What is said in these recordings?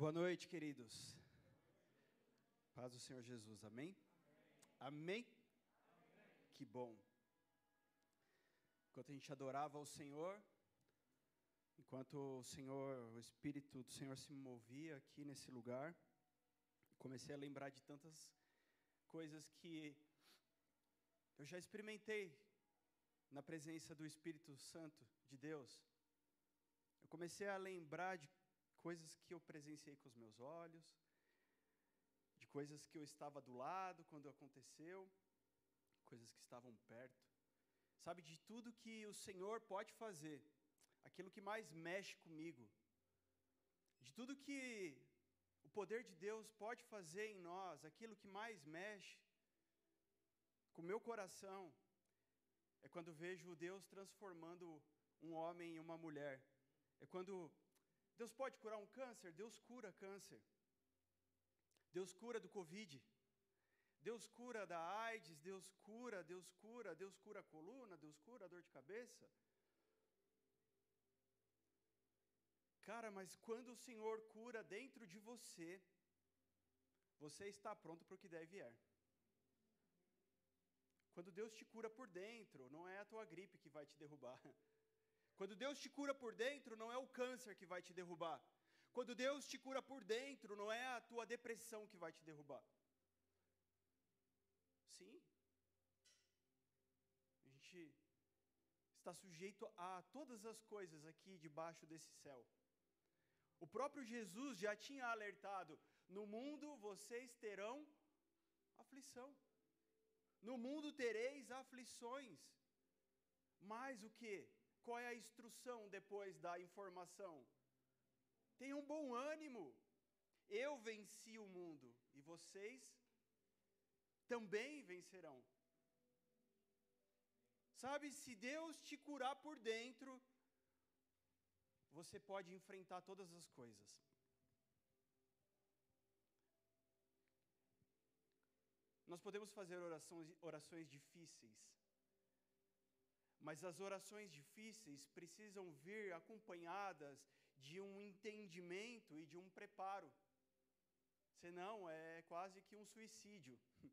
Boa noite, queridos. Paz do Senhor Jesus, amém? Amém? amém? Que bom. Enquanto a gente adorava o Senhor, enquanto o Senhor, o Espírito do Senhor se movia aqui nesse lugar, comecei a lembrar de tantas coisas que eu já experimentei na presença do Espírito Santo de Deus. Eu comecei a lembrar de coisas que eu presenciei com os meus olhos, de coisas que eu estava do lado quando aconteceu, coisas que estavam perto. Sabe, de tudo que o Senhor pode fazer, aquilo que mais mexe comigo, de tudo que o poder de Deus pode fazer em nós, aquilo que mais mexe com o meu coração, é quando vejo Deus transformando um homem em uma mulher. É quando Deus pode curar um câncer? Deus cura câncer. Deus cura do Covid. Deus cura da AIDS, Deus cura, Deus cura, Deus cura a coluna, Deus cura a dor de cabeça. Cara, mas quando o Senhor cura dentro de você, você está pronto para o que deve vier. Quando Deus te cura por dentro, não é a tua gripe que vai te derrubar. Quando Deus te cura por dentro, não é o câncer que vai te derrubar. Quando Deus te cura por dentro, não é a tua depressão que vai te derrubar. Sim. A gente está sujeito a todas as coisas aqui debaixo desse céu. O próprio Jesus já tinha alertado: no mundo vocês terão aflição. No mundo tereis aflições. Mas o que? Qual é a instrução depois da informação? Tenham bom ânimo. Eu venci o mundo e vocês também vencerão. Sabe, se Deus te curar por dentro, você pode enfrentar todas as coisas. Nós podemos fazer orações, orações difíceis, mas as orações difíceis precisam vir acompanhadas de um entendimento e de um preparo. Senão é quase que um suicídio.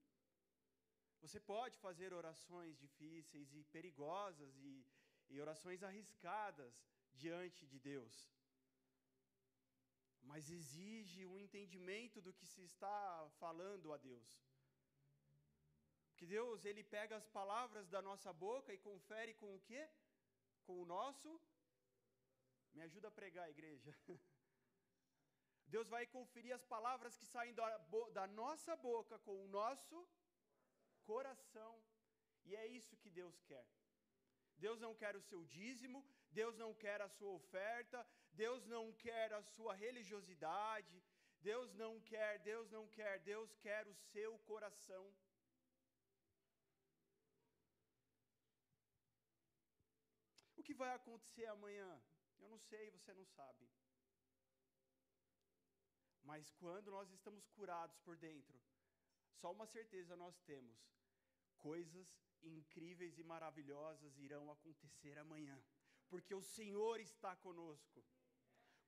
Você pode fazer orações difíceis e perigosas e, e orações arriscadas diante de Deus. Mas exige um entendimento do que se está falando a Deus. Porque Deus, ele pega as palavras da nossa boca e confere com o quê? Com o nosso Me ajuda a pregar, igreja. Deus vai conferir as palavras que saem da, da nossa boca com o nosso coração. E é isso que Deus quer. Deus não quer o seu dízimo, Deus não quer a sua oferta, Deus não quer a sua religiosidade, Deus não quer, Deus não quer, Deus quer o seu coração. O que vai acontecer amanhã? Eu não sei, você não sabe. Mas quando nós estamos curados por dentro, só uma certeza nós temos: coisas incríveis e maravilhosas irão acontecer amanhã, porque o Senhor está conosco.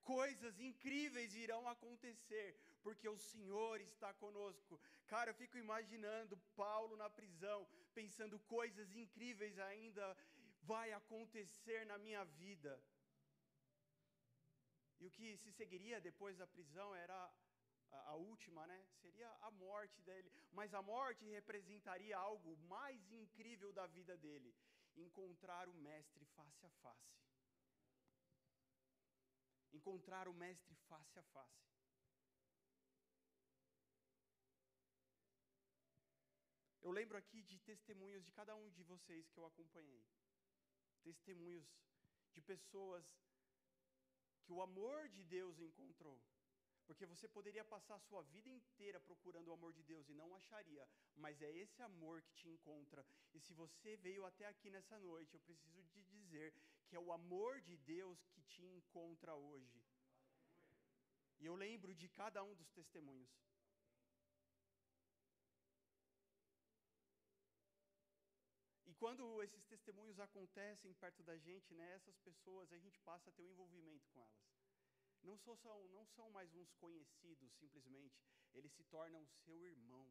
Coisas incríveis irão acontecer, porque o Senhor está conosco. Cara, eu fico imaginando Paulo na prisão, pensando coisas incríveis ainda vai acontecer na minha vida. E o que se seguiria depois da prisão era a, última, né? Seria a morte dele. Mas a morte representaria algo mais incrível da vida dele: encontrar o Mestre face a face encontrar o Mestre face a face. Eu lembro aqui de testemunhos de cada um de vocês que eu acompanhei. Testemunhos de pessoas que o amor de Deus encontrou. Porque você poderia passar a sua vida inteira procurando o amor de Deus e não acharia, mas é esse amor que te encontra. E se você veio até aqui nessa noite, eu preciso te dizer que é o amor de Deus que te encontra hoje. E eu lembro de cada um dos testemunhos. Quando esses testemunhos acontecem perto da gente, né, essas pessoas, a gente passa a ter um envolvimento com elas. não, são, não são mais uns conhecidos simplesmente, eles se tornam seu irmão,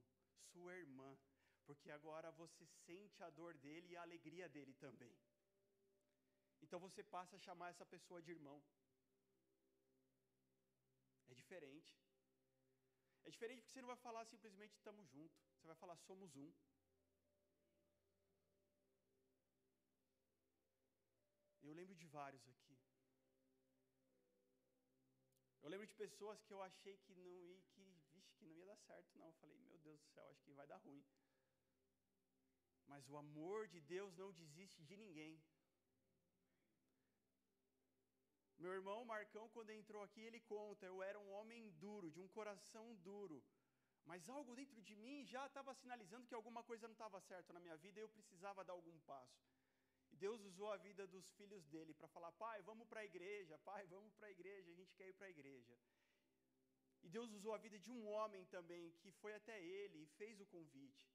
sua irmã, porque agora você sente a dor dele e a alegria dele também. Então você passa a chamar essa pessoa de irmão. É diferente. É diferente porque você não vai falar simplesmente estamos juntos, você vai falar somos um. Eu lembro de vários aqui. Eu lembro de pessoas que eu achei que não ia, que, vixe, que não ia dar certo, não. Eu falei, meu Deus do céu, acho que vai dar ruim. Mas o amor de Deus não desiste de ninguém. Meu irmão Marcão, quando entrou aqui, ele conta: eu era um homem duro, de um coração duro. Mas algo dentro de mim já estava sinalizando que alguma coisa não estava certo na minha vida e eu precisava dar algum passo. Deus usou a vida dos filhos dele para falar: pai, vamos para a igreja, pai, vamos para a igreja, a gente quer ir para a igreja. E Deus usou a vida de um homem também, que foi até ele e fez o convite.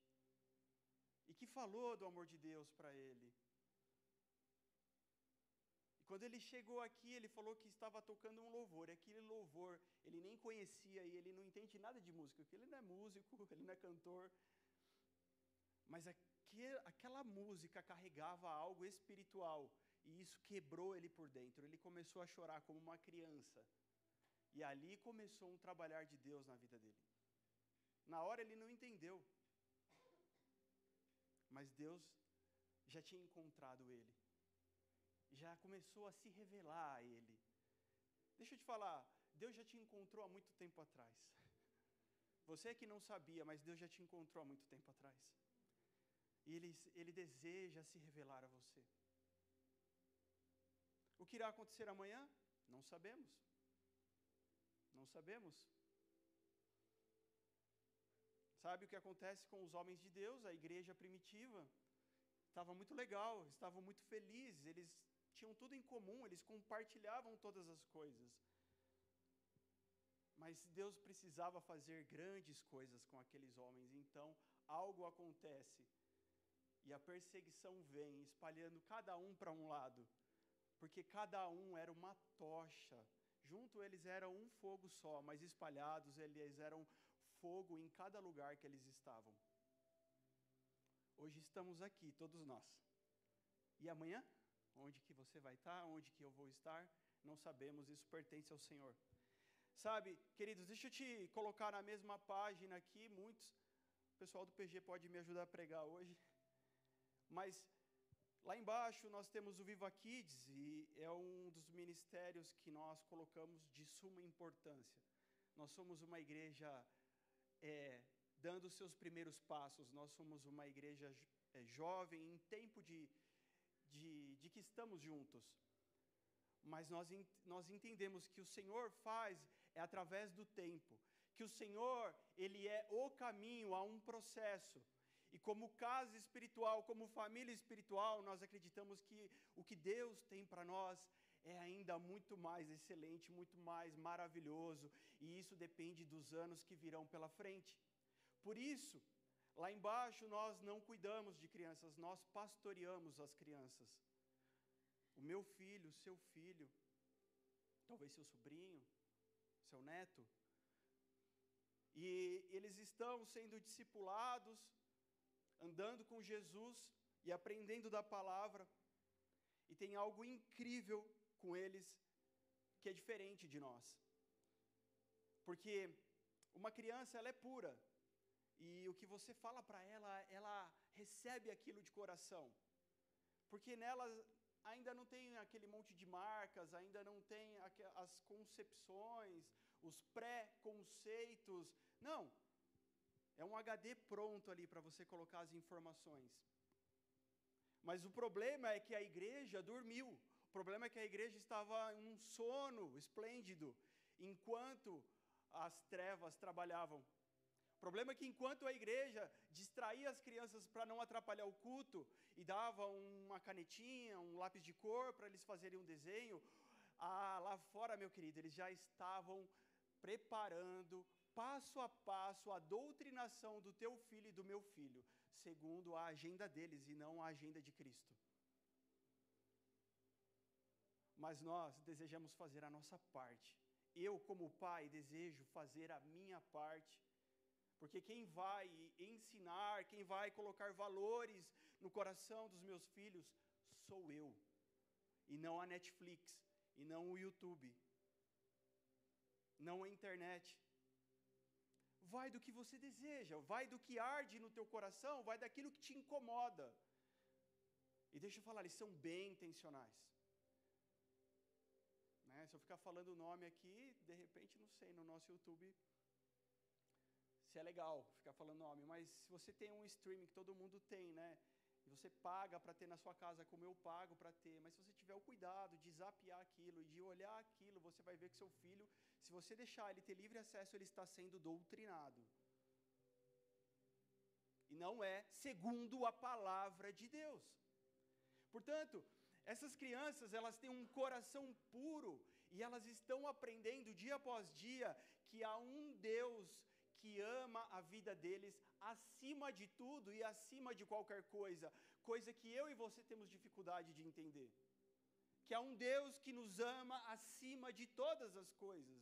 E que falou do amor de Deus para ele. E quando ele chegou aqui, ele falou que estava tocando um louvor. E aquele louvor, ele nem conhecia e ele não entende nada de música, porque ele não é músico, ele não é cantor. Mas aquela música carregava algo espiritual e isso quebrou ele por dentro. Ele começou a chorar como uma criança. E ali começou um trabalhar de Deus na vida dele. Na hora ele não entendeu. Mas Deus já tinha encontrado ele. Já começou a se revelar a ele. Deixa eu te falar, Deus já te encontrou há muito tempo atrás. Você que não sabia, mas Deus já te encontrou há muito tempo atrás. E ele, ele deseja se revelar a você. O que irá acontecer amanhã? Não sabemos. Não sabemos. Sabe o que acontece com os homens de Deus, a igreja primitiva? Estava muito legal, estavam muito felizes, eles tinham tudo em comum, eles compartilhavam todas as coisas. Mas Deus precisava fazer grandes coisas com aqueles homens, então algo acontece e a perseguição vem, espalhando cada um para um lado, porque cada um era uma tocha. Junto eles eram um fogo só, mas espalhados eles eram fogo em cada lugar que eles estavam. Hoje estamos aqui, todos nós. E amanhã? Onde que você vai estar? Onde que eu vou estar? Não sabemos, isso pertence ao Senhor. Sabe, queridos, deixa eu te colocar na mesma página aqui, muitos. O pessoal do PG pode me ajudar a pregar hoje. Mas lá embaixo nós temos o Viva Kids e é um dos ministérios que nós colocamos de suma importância. Nós somos uma igreja é, dando os seus primeiros passos, nós somos uma igreja é, jovem, em tempo de, de, de que estamos juntos. Mas nós, nós entendemos que o Senhor faz é através do tempo, que o Senhor, Ele é o caminho a um processo. E como casa espiritual, como família espiritual, nós acreditamos que o que Deus tem para nós é ainda muito mais excelente, muito mais maravilhoso, e isso depende dos anos que virão pela frente. Por isso, lá embaixo nós não cuidamos de crianças, nós pastoreamos as crianças. O meu filho, o seu filho, talvez seu sobrinho, seu neto, e eles estão sendo discipulados andando com Jesus e aprendendo da palavra, e tem algo incrível com eles que é diferente de nós. Porque uma criança, ela é pura, e o que você fala para ela, ela recebe aquilo de coração. Porque nela ainda não tem aquele monte de marcas, ainda não tem as concepções, os pré-conceitos. Não, é um HD pronto ali para você colocar as informações. Mas o problema é que a igreja dormiu. O problema é que a igreja estava em um sono esplêndido, enquanto as trevas trabalhavam. O problema é que enquanto a igreja distraía as crianças para não atrapalhar o culto e dava uma canetinha, um lápis de cor para eles fazerem um desenho, ah, lá fora, meu querido, eles já estavam preparando passo a passo a doutrinação do teu filho e do meu filho, segundo a agenda deles e não a agenda de Cristo. Mas nós desejamos fazer a nossa parte eu, como pai, desejo fazer a minha parte. Porque quem vai ensinar, quem vai colocar valores no coração dos meus filhos, sou eu. E não a Netflix, e não o YouTube, não a internet. Vai do que você deseja, vai do que arde no teu coração, vai daquilo que te incomoda. E deixa eu falar, eles são bem intencionais. Né? Se eu ficar falando o nome aqui, de repente, não sei, no nosso YouTube se é legal ficar falando nome, mas se você tem um streaming que todo mundo tem, né? Você paga para ter na sua casa como eu pago para ter, mas se você tiver o cuidado de zapear aquilo e de olhar aquilo, você vai ver que seu filho, se você deixar ele ter livre acesso, ele está sendo doutrinado. E não é segundo a palavra de Deus. Portanto, essas crianças, elas têm um coração puro e elas estão aprendendo dia após dia que há um Deus que ama a vida deles acima de tudo e acima de qualquer coisa, coisa que eu e você temos dificuldade de entender. Que há um Deus que nos ama acima de todas as coisas,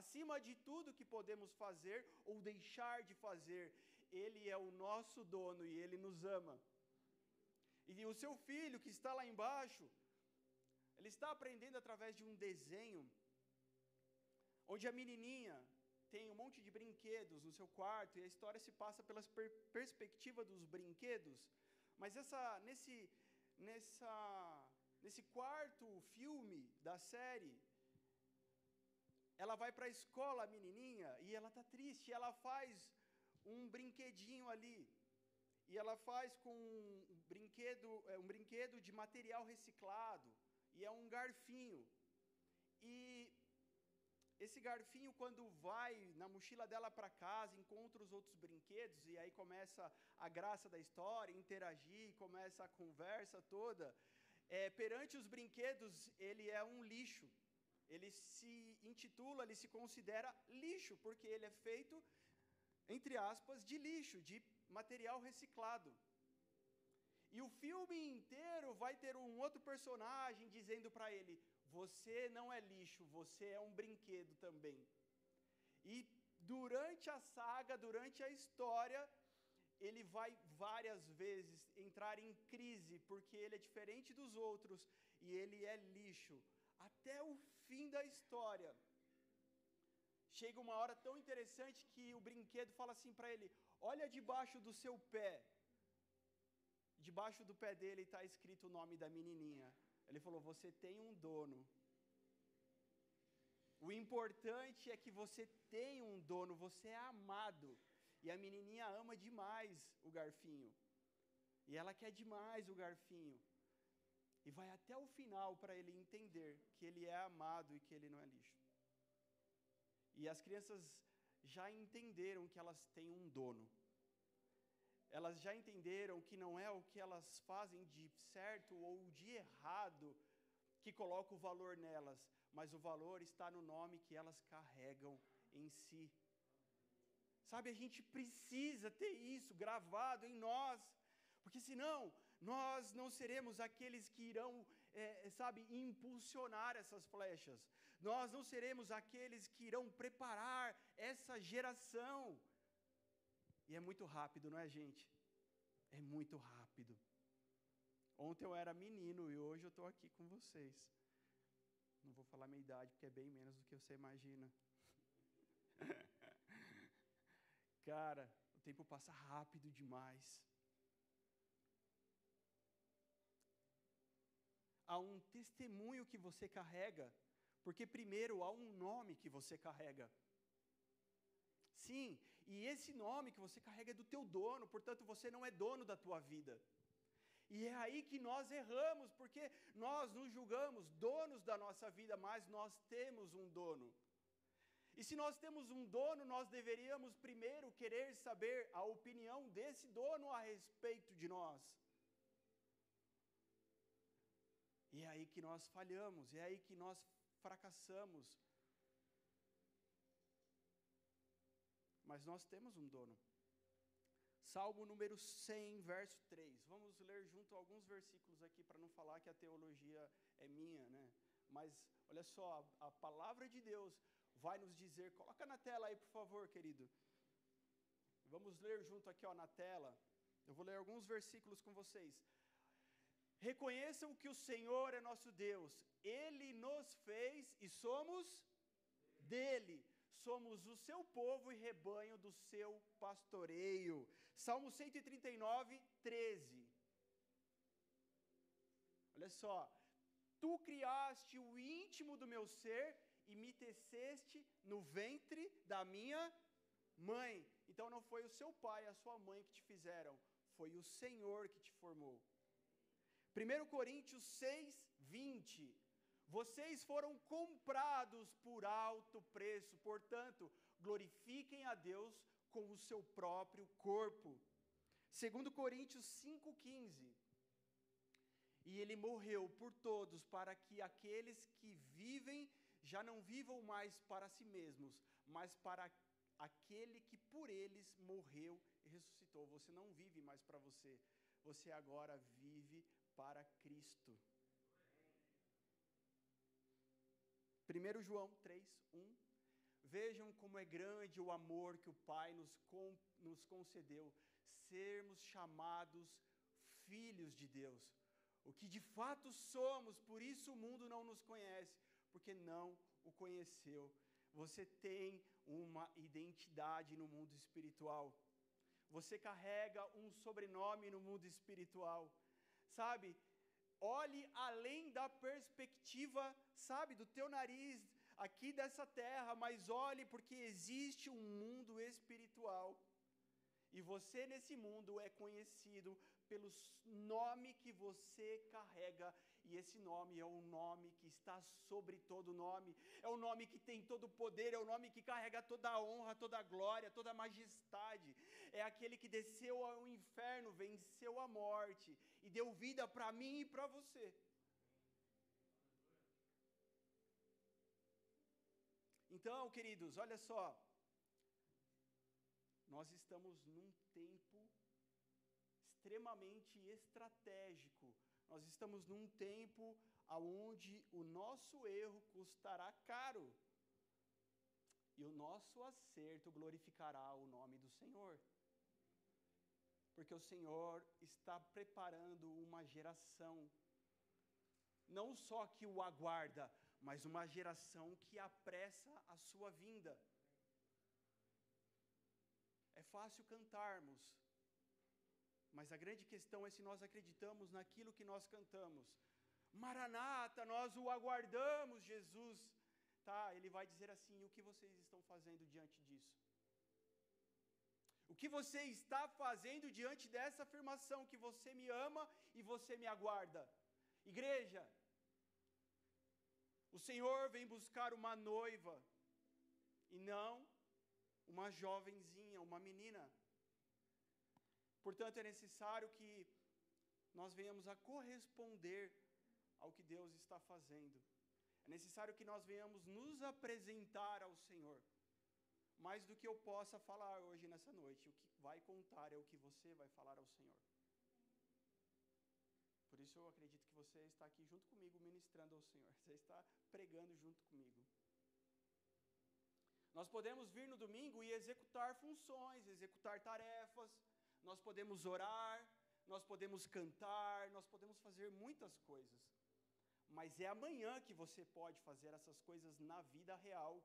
acima de tudo que podemos fazer ou deixar de fazer. Ele é o nosso dono e ele nos ama. E o seu filho que está lá embaixo, ele está aprendendo através de um desenho, onde a menininha tem um monte de brinquedos no seu quarto e a história se passa pela per perspectiva dos brinquedos. Mas essa, nesse, nessa, nesse quarto filme da série, ela vai para a escola, a menininha, e ela está triste, ela faz um brinquedinho ali. E ela faz com um brinquedo, é, um brinquedo de material reciclado, e é um garfinho. E esse garfinho, quando vai na mochila dela para casa, encontra os outros brinquedos, e aí começa a graça da história, interagir, começa a conversa toda. É, perante os brinquedos, ele é um lixo. Ele se intitula, ele se considera lixo, porque ele é feito, entre aspas, de lixo, de material reciclado. E o filme inteiro vai ter um outro personagem dizendo para ele: você não é lixo, você é um brinquedo também. E durante a saga, durante a história, ele vai várias vezes entrar em crise, porque ele é diferente dos outros e ele é lixo. Até o fim da história. Chega uma hora tão interessante que o brinquedo fala assim para ele: Olha debaixo do seu pé. Debaixo do pé dele está escrito o nome da menininha. Ele falou: Você tem um dono. O importante é que você tem um dono, você é amado. E a menininha ama demais o garfinho. E ela quer demais o garfinho. E vai até o final para ele entender que ele é amado e que ele não é lixo. E as crianças já entenderam que elas têm um dono. Elas já entenderam que não é o que elas fazem de certo ou de errado que coloca o valor nelas, mas o valor está no nome que elas carregam em si. Sabe, a gente precisa ter isso gravado em nós, porque senão nós não seremos aqueles que irão, é, sabe, impulsionar essas flechas, nós não seremos aqueles que irão preparar essa geração. E é muito rápido, não é, gente? É muito rápido. Ontem eu era menino e hoje eu estou aqui com vocês. Não vou falar minha idade, porque é bem menos do que você imagina. Cara, o tempo passa rápido demais. Há um testemunho que você carrega, porque primeiro há um nome que você carrega. Sim, e esse nome que você carrega é do teu dono, portanto você não é dono da tua vida. E é aí que nós erramos, porque nós nos julgamos donos da nossa vida, mas nós temos um dono. E se nós temos um dono, nós deveríamos primeiro querer saber a opinião desse dono a respeito de nós. E é aí que nós falhamos, é aí que nós fracassamos. Mas nós temos um dono. Salmo número 100, verso 3. Vamos ler junto alguns versículos aqui para não falar que a teologia é minha, né? Mas olha só, a, a palavra de Deus vai nos dizer. Coloca na tela aí, por favor, querido. Vamos ler junto aqui ó, na tela. Eu vou ler alguns versículos com vocês. Reconheçam que o Senhor é nosso Deus, Ele nos fez e somos dele, somos o seu povo e rebanho do seu pastoreio. Salmo 139, 13. Olha só, tu criaste o íntimo do meu ser e me teceste no ventre da minha mãe. Então não foi o seu pai, a sua mãe que te fizeram, foi o Senhor que te formou. 1 Coríntios 6, 20. Vocês foram comprados por alto preço, portanto, glorifiquem a Deus com o seu próprio corpo. 2 Coríntios 5,15. E ele morreu por todos, para que aqueles que vivem já não vivam mais para si mesmos, mas para aquele que por eles morreu e ressuscitou. Você não vive mais para você, você agora vive para Cristo. 1 João 3, 1. Vejam como é grande o amor que o Pai nos, com, nos concedeu, sermos chamados filhos de Deus. O que de fato somos, por isso o mundo não nos conhece, porque não o conheceu. Você tem uma identidade no mundo espiritual. Você carrega um sobrenome no mundo espiritual sabe? Olhe além da perspectiva, sabe, do teu nariz aqui dessa terra, mas olhe porque existe um mundo espiritual. E você nesse mundo é conhecido pelo nome que você carrega, e esse nome é o nome que está sobre todo nome, é o nome que tem todo o poder, é o nome que carrega toda a honra, toda a glória, toda a majestade, é aquele que desceu ao inferno, venceu a morte e deu vida para mim e para você. Então, queridos, olha só, nós estamos num tempo extremamente estratégico. Nós estamos num tempo aonde o nosso erro custará caro. E o nosso acerto glorificará o nome do Senhor. Porque o Senhor está preparando uma geração, não só que o aguarda, mas uma geração que apressa a sua vinda. É fácil cantarmos, mas a grande questão é se nós acreditamos naquilo que nós cantamos. Maranata, nós o aguardamos, Jesus. Tá, ele vai dizer assim: o que vocês estão fazendo diante disso? O que você está fazendo diante dessa afirmação que você me ama e você me aguarda? Igreja, o Senhor vem buscar uma noiva e não uma jovenzinha, uma menina. Portanto, é necessário que nós venhamos a corresponder ao que Deus está fazendo. É necessário que nós venhamos nos apresentar ao Senhor. Mais do que eu possa falar hoje nessa noite, o que vai contar é o que você vai falar ao Senhor. Por isso eu acredito que você está aqui junto comigo ministrando ao Senhor. Você está pregando junto comigo. Nós podemos vir no domingo e executar funções, executar tarefas, nós podemos orar, nós podemos cantar, nós podemos fazer muitas coisas. Mas é amanhã que você pode fazer essas coisas na vida real.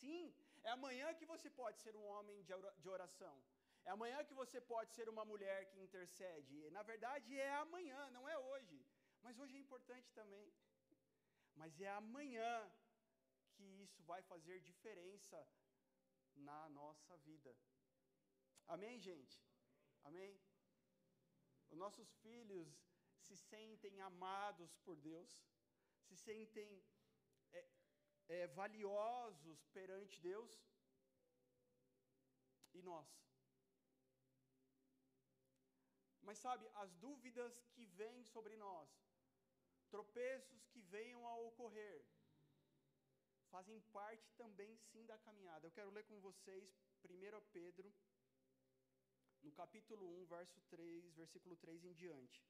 Sim, é amanhã que você pode ser um homem de oração. É amanhã que você pode ser uma mulher que intercede. Na verdade, é amanhã, não é hoje. Mas hoje é importante também. Mas é amanhã que isso vai fazer diferença na nossa vida. Amém, gente? Amém? Os nossos filhos se sentem amados por Deus, se sentem é, é, valiosos perante Deus. E nós? Mas sabe, as dúvidas que vêm sobre nós, tropeços que venham a ocorrer, fazem parte também sim da caminhada. Eu quero ler com vocês 1 Pedro no capítulo 1, verso 3, versículo 3 em diante.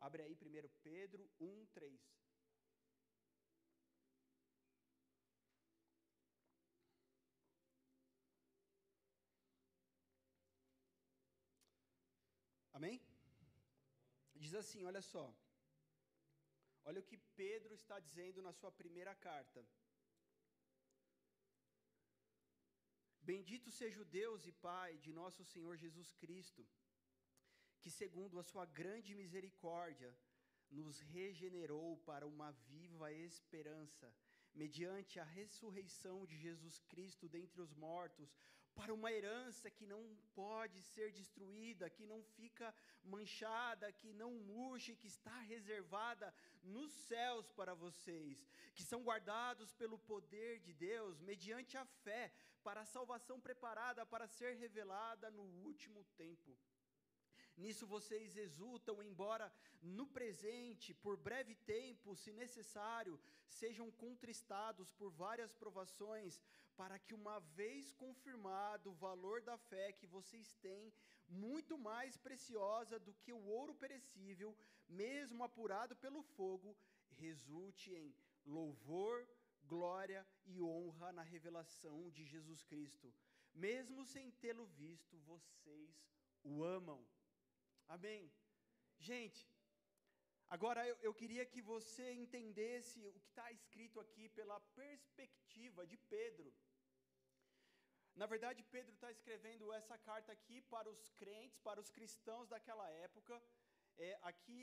Abre aí primeiro Pedro 1, 3. Amém? Diz assim, olha só. Olha o que Pedro está dizendo na sua primeira carta. Bendito seja o Deus e Pai de nosso Senhor Jesus Cristo, que, segundo a sua grande misericórdia, nos regenerou para uma viva esperança, mediante a ressurreição de Jesus Cristo dentre os mortos, para uma herança que não pode ser destruída, que não fica manchada, que não murcha, que está reservada nos céus para vocês, que são guardados pelo poder de Deus, mediante a fé, para a salvação preparada para ser revelada no último tempo. Nisso vocês exultam, embora no presente, por breve tempo, se necessário, sejam contristados por várias provações, para que, uma vez confirmado o valor da fé que vocês têm, muito mais preciosa do que o ouro perecível, mesmo apurado pelo fogo, resulte em louvor, glória e honra na revelação de Jesus Cristo. Mesmo sem tê-lo visto, vocês o amam. Amém. Gente, agora eu, eu queria que você entendesse o que está escrito aqui pela perspectiva de Pedro. Na verdade, Pedro está escrevendo essa carta aqui para os crentes, para os cristãos daquela época. É, aqui,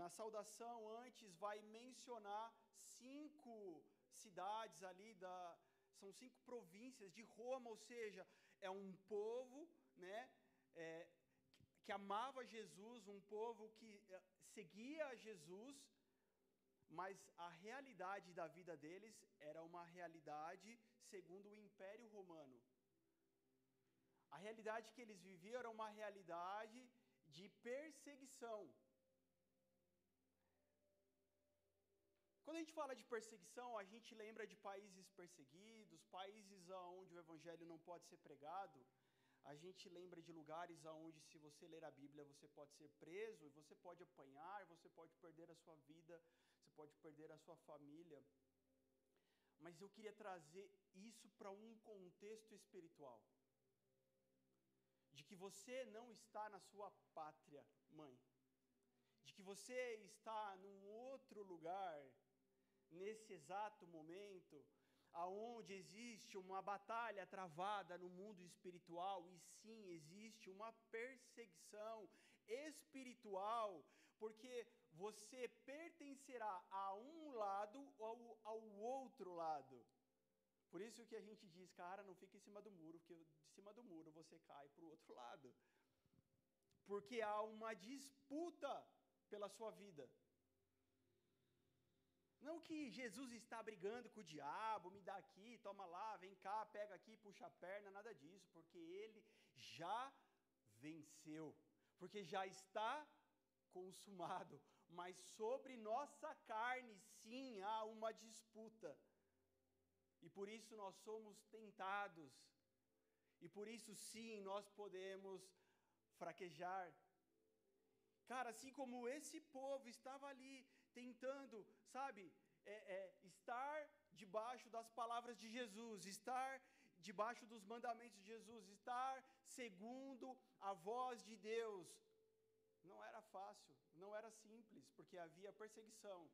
na saudação, antes, vai mencionar cinco cidades ali, da, são cinco províncias de Roma, ou seja, é um povo né, é, que amava Jesus, um povo que eh, seguia Jesus, mas a realidade da vida deles era uma realidade segundo o Império Romano. A realidade que eles viviam era uma realidade de perseguição. Quando a gente fala de perseguição, a gente lembra de países perseguidos, países onde o evangelho não pode ser pregado. A gente lembra de lugares onde, se você ler a Bíblia, você pode ser preso, você pode apanhar, você pode perder a sua vida, você pode perder a sua família. Mas eu queria trazer isso para um contexto espiritual. De que você não está na sua pátria, mãe. De que você está num outro lugar, nesse exato momento, aonde existe uma batalha travada no mundo espiritual e sim existe uma perseguição espiritual, porque você pertencerá a um lado ou ao outro lado. Por isso que a gente diz, cara, não fica em cima do muro, porque de cima do muro você cai para o outro lado. Porque há uma disputa pela sua vida. Não que Jesus está brigando com o diabo, me dá aqui, toma lá, vem cá, pega aqui, puxa a perna, nada disso, porque ele já venceu, porque já está consumado. Mas sobre nossa carne, sim, há uma disputa. E por isso nós somos tentados. E por isso, sim, nós podemos fraquejar. Cara, assim como esse povo estava ali tentando, sabe, é, é, estar debaixo das palavras de Jesus, estar debaixo dos mandamentos de Jesus, estar segundo a voz de Deus. Não era fácil, não era simples, porque havia perseguição.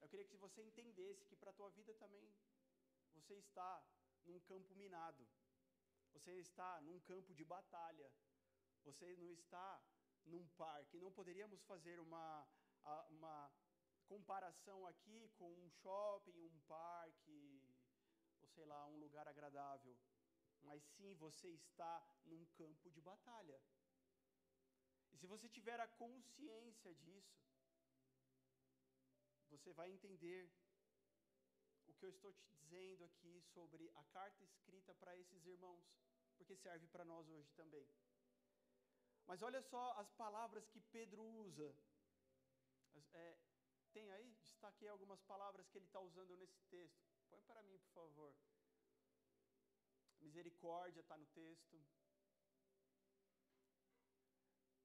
Eu queria que você entendesse que para a tua vida também você está num campo minado. Você está num campo de batalha. Você não está num parque. Não poderíamos fazer uma, uma comparação aqui com um shopping, um parque, ou sei lá, um lugar agradável. Mas sim, você está num campo de batalha. E se você tiver a consciência disso, você vai entender o que eu estou te dizendo aqui sobre a carta escrita para esses irmãos, porque serve para nós hoje também. Mas olha só as palavras que Pedro usa. É, tem aí? Destaquei algumas palavras que ele está usando nesse texto. Põe para mim, por favor. Misericórdia está no texto.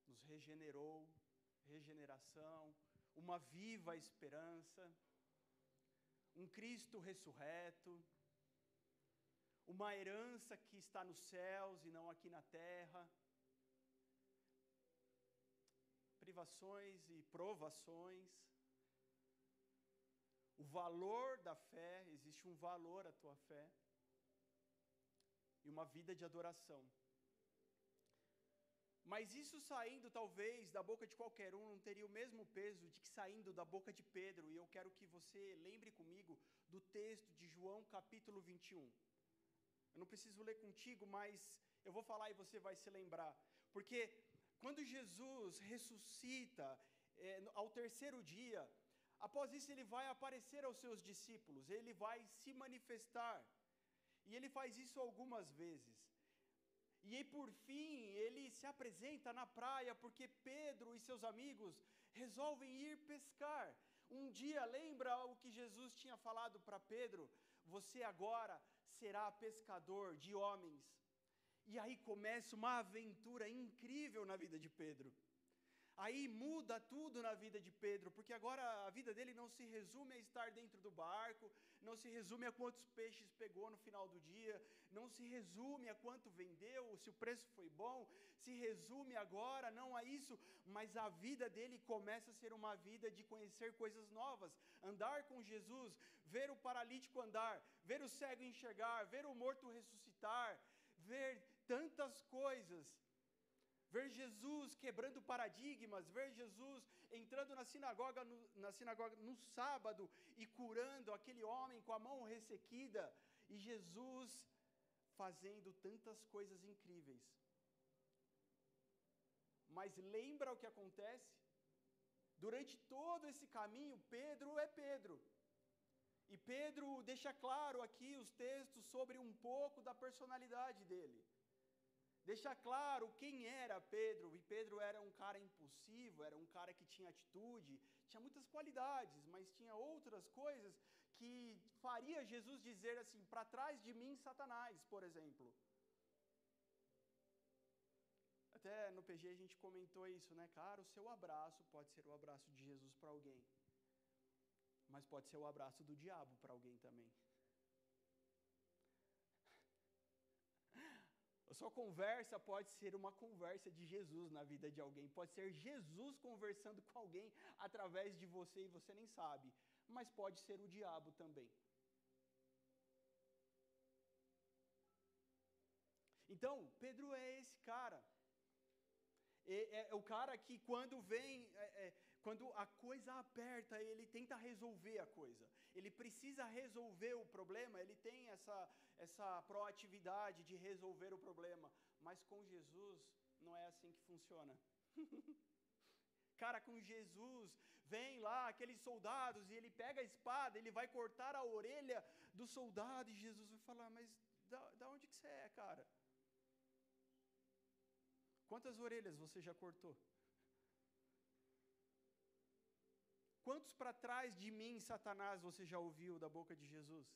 Nos regenerou, regeneração, uma viva esperança, um Cristo ressurreto, uma herança que está nos céus e não aqui na terra privações e provações. O valor da fé, existe um valor à tua fé. E uma vida de adoração. Mas isso saindo talvez da boca de qualquer um não teria o mesmo peso de que saindo da boca de Pedro, e eu quero que você lembre comigo do texto de João capítulo 21. Eu não preciso ler contigo, mas eu vou falar e você vai se lembrar. Porque quando Jesus ressuscita é, ao terceiro dia, após isso ele vai aparecer aos seus discípulos, ele vai se manifestar. E ele faz isso algumas vezes. E aí, por fim, ele se apresenta na praia porque Pedro e seus amigos resolvem ir pescar. Um dia, lembra o que Jesus tinha falado para Pedro? Você agora será pescador de homens. E aí começa uma aventura incrível na vida de Pedro. Aí muda tudo na vida de Pedro, porque agora a vida dele não se resume a estar dentro do barco, não se resume a quantos peixes pegou no final do dia, não se resume a quanto vendeu, se o preço foi bom, se resume agora não a isso, mas a vida dele começa a ser uma vida de conhecer coisas novas, andar com Jesus, ver o paralítico andar, ver o cego enxergar, ver o morto ressuscitar, ver tantas coisas ver Jesus quebrando paradigmas, ver Jesus entrando na sinagoga no, na sinagoga no sábado e curando aquele homem com a mão ressequida, e Jesus fazendo tantas coisas incríveis. Mas lembra o que acontece? Durante todo esse caminho, Pedro é Pedro. E Pedro deixa claro aqui os textos sobre um pouco da personalidade dele deixa claro quem era Pedro. E Pedro era um cara impulsivo, era um cara que tinha atitude, tinha muitas qualidades, mas tinha outras coisas que faria Jesus dizer assim: para trás de mim, Satanás, por exemplo. Até no PG a gente comentou isso, né, cara? O seu abraço pode ser o abraço de Jesus para alguém, mas pode ser o abraço do diabo para alguém também. A sua conversa pode ser uma conversa de Jesus na vida de alguém, pode ser Jesus conversando com alguém através de você e você nem sabe, mas pode ser o diabo também. Então, Pedro é esse cara. É, é, é o cara que quando vem, é, é, quando a coisa aperta, ele tenta resolver a coisa. Ele precisa resolver o problema, ele tem essa, essa proatividade de resolver o problema. Mas com Jesus, não é assim que funciona. Cara, com Jesus, vem lá aqueles soldados e ele pega a espada, ele vai cortar a orelha do soldado e Jesus vai falar: Mas da, da onde que você é, cara? Quantas orelhas você já cortou? Quantos para trás de mim, Satanás, você já ouviu da boca de Jesus?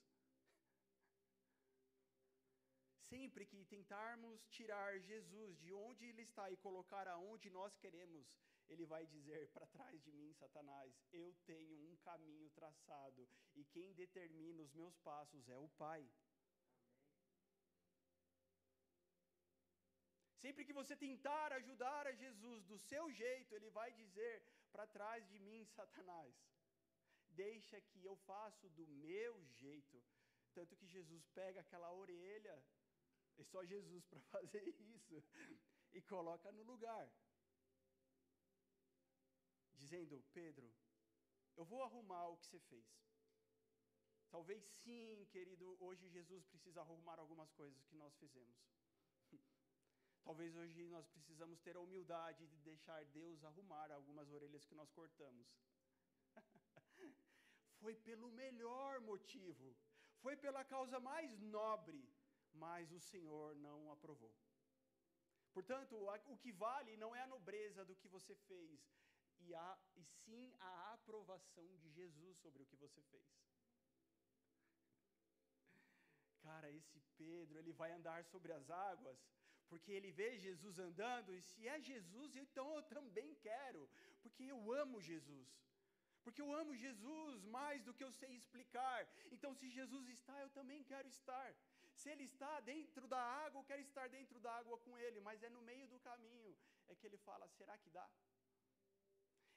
Sempre que tentarmos tirar Jesus de onde ele está e colocar aonde nós queremos, ele vai dizer: para trás de mim, Satanás, eu tenho um caminho traçado e quem determina os meus passos é o Pai. Sempre que você tentar ajudar a Jesus do seu jeito, ele vai dizer: para trás de mim, Satanás. Deixa que eu faço do meu jeito. Tanto que Jesus pega aquela orelha, é só Jesus para fazer isso, e coloca no lugar. Dizendo, Pedro, eu vou arrumar o que você fez. Talvez sim, querido, hoje Jesus precisa arrumar algumas coisas que nós fizemos. Talvez hoje nós precisamos ter a humildade de deixar Deus arrumar algumas orelhas que nós cortamos. foi pelo melhor motivo, foi pela causa mais nobre, mas o Senhor não aprovou. Portanto, o que vale não é a nobreza do que você fez, e, a, e sim a aprovação de Jesus sobre o que você fez. Cara, esse Pedro, ele vai andar sobre as águas, porque ele vê Jesus andando, e se é Jesus, então eu também quero, porque eu amo Jesus. Porque eu amo Jesus mais do que eu sei explicar. Então, se Jesus está, eu também quero estar. Se ele está dentro da água, eu quero estar dentro da água com ele, mas é no meio do caminho é que ele fala: será que dá?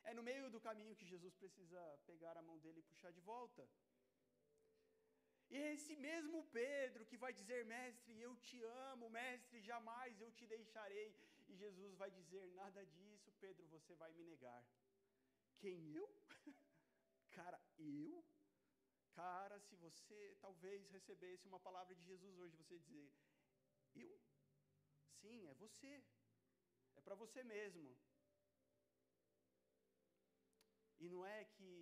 É no meio do caminho que Jesus precisa pegar a mão dele e puxar de volta. E é esse mesmo Pedro que vai dizer, mestre, eu te amo, mestre, jamais eu te deixarei. E Jesus vai dizer, nada disso, Pedro, você vai me negar. Quem eu? Cara, eu? Cara, se você talvez recebesse uma palavra de Jesus hoje, você dizer, eu? Sim, é você. É para você mesmo. E não é que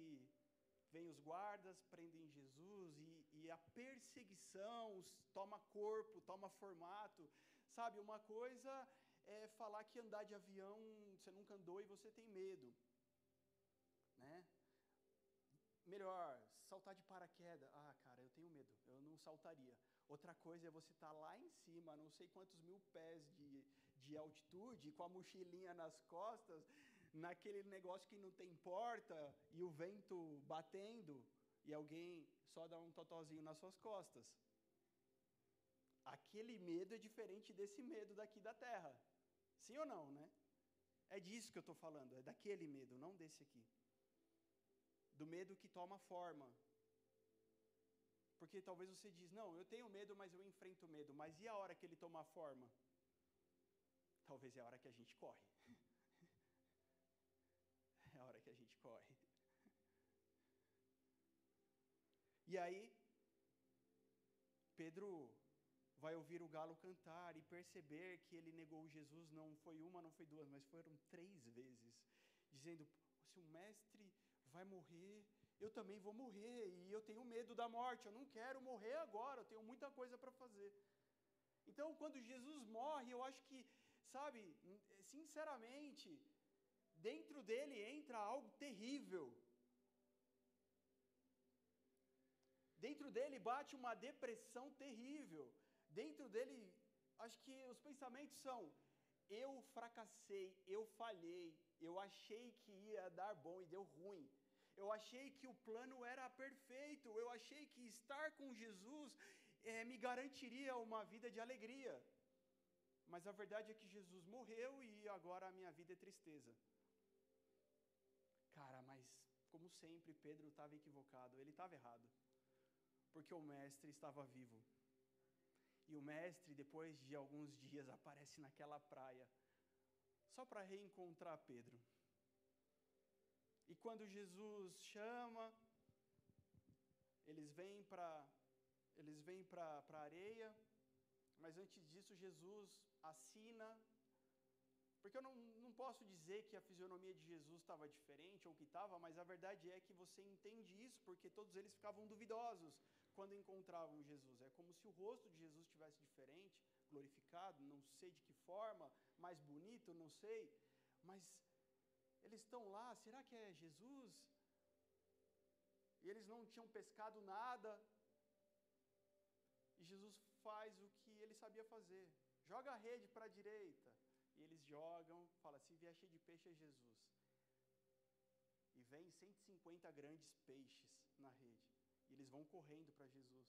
vem os guardas, prendem Jesus e, a perseguição toma corpo, toma formato. Sabe, uma coisa é falar que andar de avião você nunca andou e você tem medo. Né? Melhor, saltar de paraquedas. Ah, cara, eu tenho medo, eu não saltaria. Outra coisa é você estar tá lá em cima, não sei quantos mil pés de, de altitude, com a mochilinha nas costas, naquele negócio que não tem porta e o vento batendo e alguém só dá um totozinho nas suas costas. Aquele medo é diferente desse medo daqui da terra. Sim ou não, né? É disso que eu estou falando, é daquele medo, não desse aqui. Do medo que toma forma. Porque talvez você diz, não, eu tenho medo, mas eu enfrento medo. Mas e a hora que ele tomar forma? Talvez é a hora que a gente corre. é a hora que a gente corre. E aí, Pedro vai ouvir o galo cantar e perceber que ele negou Jesus não foi uma, não foi duas, mas foram três vezes, dizendo: se o mestre vai morrer, eu também vou morrer e eu tenho medo da morte, eu não quero morrer agora, eu tenho muita coisa para fazer. Então, quando Jesus morre, eu acho que, sabe, sinceramente, dentro dele entra algo terrível. Dentro dele bate uma depressão terrível. Dentro dele, acho que os pensamentos são: eu fracassei, eu falhei, eu achei que ia dar bom e deu ruim. Eu achei que o plano era perfeito, eu achei que estar com Jesus é, me garantiria uma vida de alegria. Mas a verdade é que Jesus morreu e agora a minha vida é tristeza. Cara, mas como sempre, Pedro estava equivocado, ele estava errado porque o mestre estava vivo. E o mestre, depois de alguns dias, aparece naquela praia, só para reencontrar Pedro. E quando Jesus chama, eles vêm para eles vêm para a areia, mas antes disso Jesus assina, porque eu não, não posso dizer que a fisionomia de Jesus estava diferente ou que estava, mas a verdade é que você entende isso porque todos eles ficavam duvidosos quando encontravam Jesus. É como se o rosto de Jesus estivesse diferente, glorificado, não sei de que forma, mais bonito, não sei, mas eles estão lá, será que é Jesus? E eles não tinham pescado nada. E Jesus faz o que ele sabia fazer: joga a rede para a direita. E eles jogam, fala: se vier cheio de peixe é Jesus. E vem 150 grandes peixes na rede. E eles vão correndo para Jesus,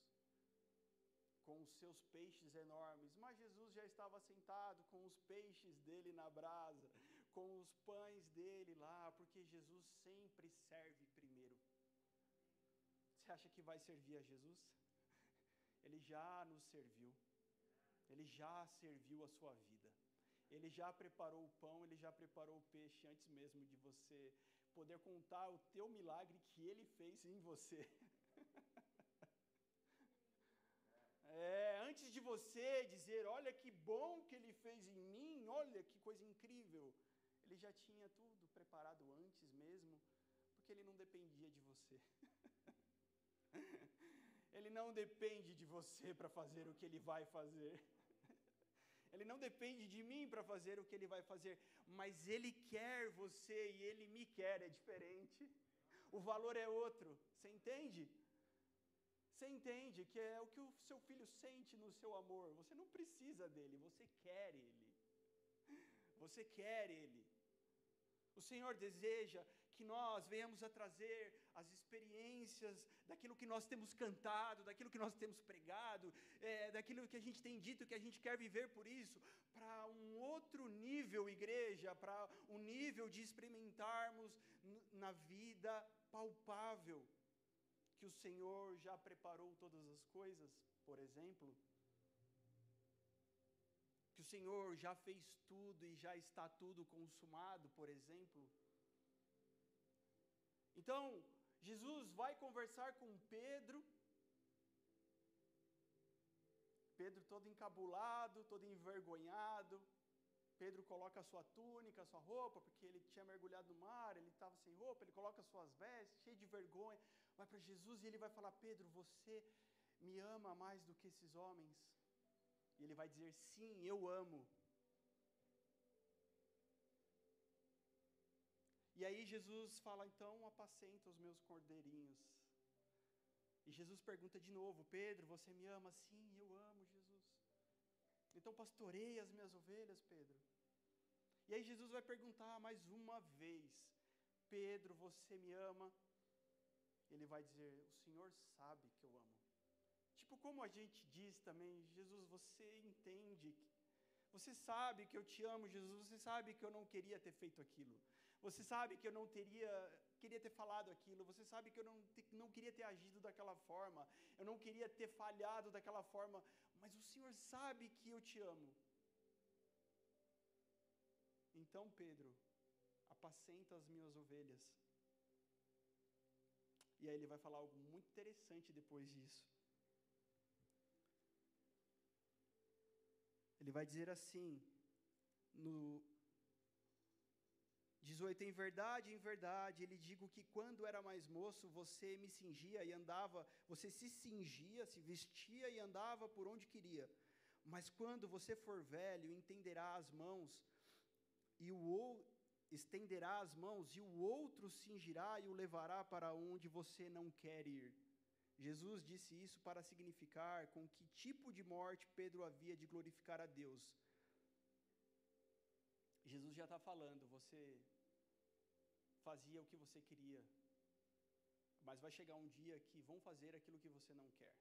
com os seus peixes enormes. Mas Jesus já estava sentado com os peixes dele na brasa, com os pães dele lá, porque Jesus sempre serve primeiro. Você acha que vai servir a Jesus? Ele já nos serviu, ele já serviu a sua vida. Ele já preparou o pão, ele já preparou o peixe antes mesmo de você poder contar o teu milagre que ele fez em você. É, antes de você dizer, olha que bom que ele fez em mim, olha que coisa incrível, ele já tinha tudo preparado antes mesmo, porque ele não dependia de você. ele não depende de você para fazer o que ele vai fazer. Ele não depende de mim para fazer o que ele vai fazer, mas ele quer você e ele me quer, é diferente. O valor é outro, você entende? Você entende que é o que o seu filho sente no seu amor. Você não precisa dele, você quer ele. Você quer ele. O Senhor deseja que nós venhamos a trazer as experiências daquilo que nós temos cantado, daquilo que nós temos pregado, é, daquilo que a gente tem dito que a gente quer viver por isso, para um outro nível, igreja, para um nível de experimentarmos na vida palpável que o Senhor já preparou todas as coisas, por exemplo, que o Senhor já fez tudo e já está tudo consumado, por exemplo. Então, Jesus vai conversar com Pedro. Pedro todo encabulado, todo envergonhado. Pedro coloca a sua túnica, a sua roupa, porque ele tinha mergulhado no mar, ele estava sem roupa, ele coloca as suas vestes, cheio de vergonha, vai para Jesus e ele vai falar: Pedro, você me ama mais do que esses homens? E ele vai dizer: Sim, eu amo. E aí Jesus fala: Então apacenta os meus cordeirinhos. E Jesus pergunta de novo: Pedro, você me ama? Sim, eu amo, Jesus. Então pastoreia as minhas ovelhas, Pedro. E aí Jesus vai perguntar mais uma vez: Pedro, você me ama? Ele vai dizer: O Senhor sabe que eu amo. Tipo, como a gente diz também, Jesus, você entende, você sabe que eu te amo, Jesus, você sabe que eu não queria ter feito aquilo. Você sabe que eu não teria, queria ter falado aquilo. Você sabe que eu não, te, não queria ter agido daquela forma. Eu não queria ter falhado daquela forma. Mas o Senhor sabe que eu te amo. Então, Pedro, apacenta as minhas ovelhas. E aí ele vai falar algo muito interessante depois disso. Ele vai dizer assim, no 18: Em verdade, em verdade, ele digo que quando era mais moço, você me cingia e andava, você se cingia, se vestia e andava por onde queria. Mas quando você for velho, entenderá as mãos e o estenderá as mãos e o outro cingirá e o levará para onde você não quer ir. Jesus disse isso para significar com que tipo de morte Pedro havia de glorificar a Deus. Jesus já está falando, você fazia o que você queria, mas vai chegar um dia que vão fazer aquilo que você não quer.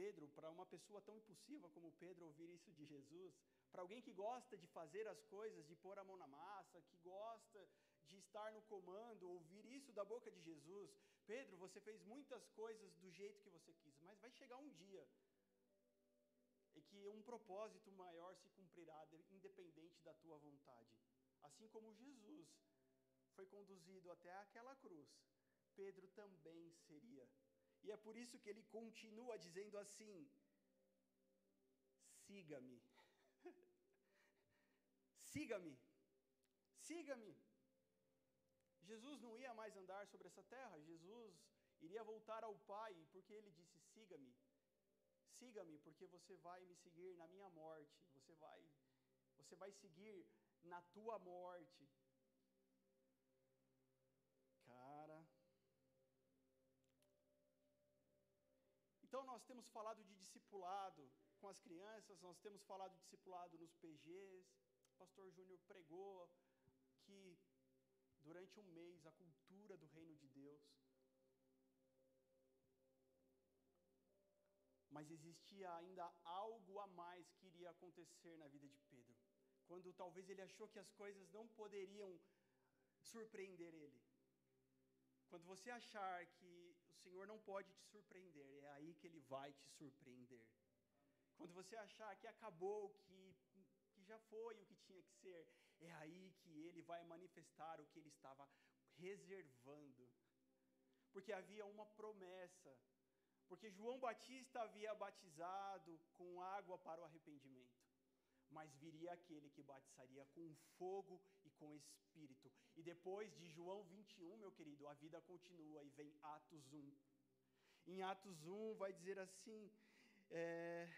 Pedro, para uma pessoa tão impulsiva como Pedro ouvir isso de Jesus, para alguém que gosta de fazer as coisas, de pôr a mão na massa, que gosta de estar no comando, ouvir isso da boca de Jesus, Pedro, você fez muitas coisas do jeito que você quis, mas vai chegar um dia em que um propósito maior se cumprirá, independente da tua vontade. Assim como Jesus foi conduzido até aquela cruz, Pedro também seria. E é por isso que ele continua dizendo assim: siga-me. siga-me. Siga-me. Jesus não ia mais andar sobre essa terra, Jesus iria voltar ao Pai, porque ele disse: siga-me. Siga-me, porque você vai me seguir na minha morte, você vai você vai seguir na tua morte. Cara. Então nós temos falado de discipulado com as crianças, nós temos falado de discipulado nos PGs. O pastor Júnior pregou que durante um mês a cultura do reino de Deus. Mas existia ainda algo a mais que iria acontecer na vida de Pedro quando talvez ele achou que as coisas não poderiam surpreender ele. Quando você achar que o Senhor não pode te surpreender, é aí que ele vai te surpreender. Quando você achar que acabou, que, que já foi o que tinha que ser, é aí que ele vai manifestar o que ele estava reservando. Porque havia uma promessa. Porque João Batista havia batizado com água para o arrependimento mas viria aquele que batizaria com fogo e com espírito. E depois de João 21, meu querido, a vida continua e vem Atos 1. Em Atos 1 vai dizer assim: é,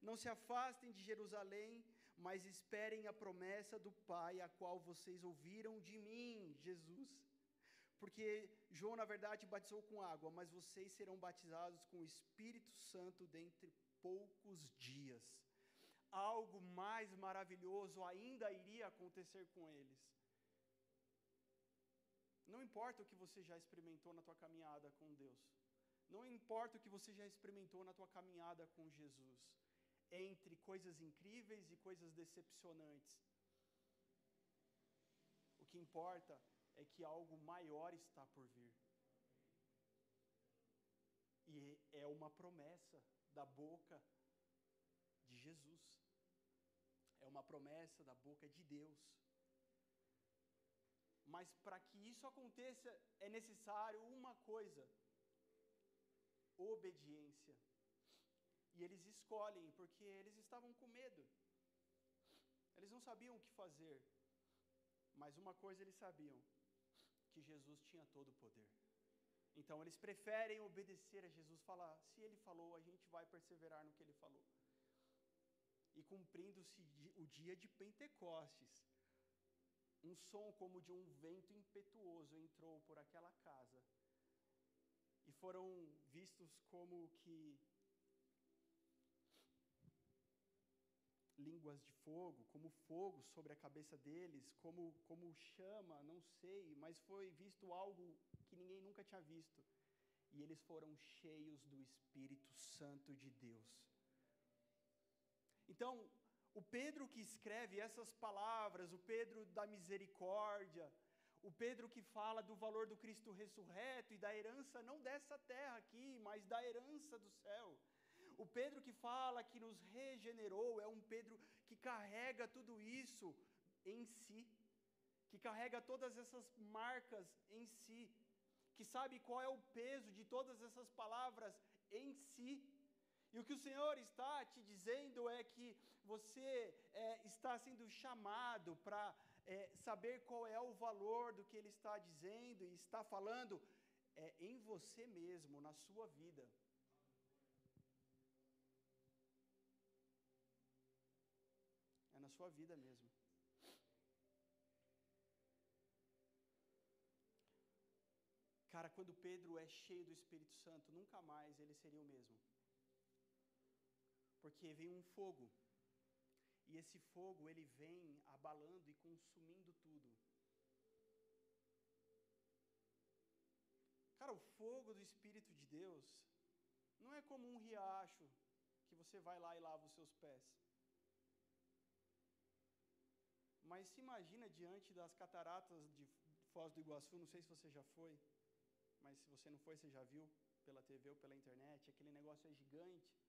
Não se afastem de Jerusalém, mas esperem a promessa do Pai, a qual vocês ouviram de mim, Jesus. Porque João, na verdade, batizou com água, mas vocês serão batizados com o Espírito Santo dentre poucos dias algo mais maravilhoso ainda iria acontecer com eles. Não importa o que você já experimentou na tua caminhada com Deus. Não importa o que você já experimentou na tua caminhada com Jesus. Entre coisas incríveis e coisas decepcionantes. O que importa é que algo maior está por vir. E é uma promessa da boca de Jesus. É uma promessa da boca de Deus. Mas para que isso aconteça, é necessário uma coisa: obediência. E eles escolhem, porque eles estavam com medo. Eles não sabiam o que fazer. Mas uma coisa eles sabiam: que Jesus tinha todo o poder. Então eles preferem obedecer a Jesus, falar, se ele falou, a gente vai perseverar no que ele falou. E cumprindo-se o dia de Pentecostes, um som como de um vento impetuoso entrou por aquela casa. E foram vistos como que línguas de fogo, como fogo sobre a cabeça deles, como, como chama, não sei, mas foi visto algo que ninguém nunca tinha visto. E eles foram cheios do Espírito Santo de Deus. Então, o Pedro que escreve essas palavras, o Pedro da misericórdia, o Pedro que fala do valor do Cristo ressurreto e da herança, não dessa terra aqui, mas da herança do céu o Pedro que fala que nos regenerou é um Pedro que carrega tudo isso em si, que carrega todas essas marcas em si, que sabe qual é o peso de todas essas palavras em si. E o que o Senhor está te dizendo é que você é, está sendo chamado para é, saber qual é o valor do que Ele está dizendo e está falando é, em você mesmo, na sua vida. na sua vida mesmo. Cara, quando Pedro é cheio do Espírito Santo, nunca mais ele seria o mesmo. Porque vem um fogo. E esse fogo, ele vem abalando e consumindo tudo. Cara, o fogo do Espírito de Deus não é como um riacho que você vai lá e lava os seus pés. Mas se imagina diante das cataratas de Foz do Iguaçu, não sei se você já foi, mas se você não foi, você já viu pela TV ou pela internet, aquele negócio é gigante.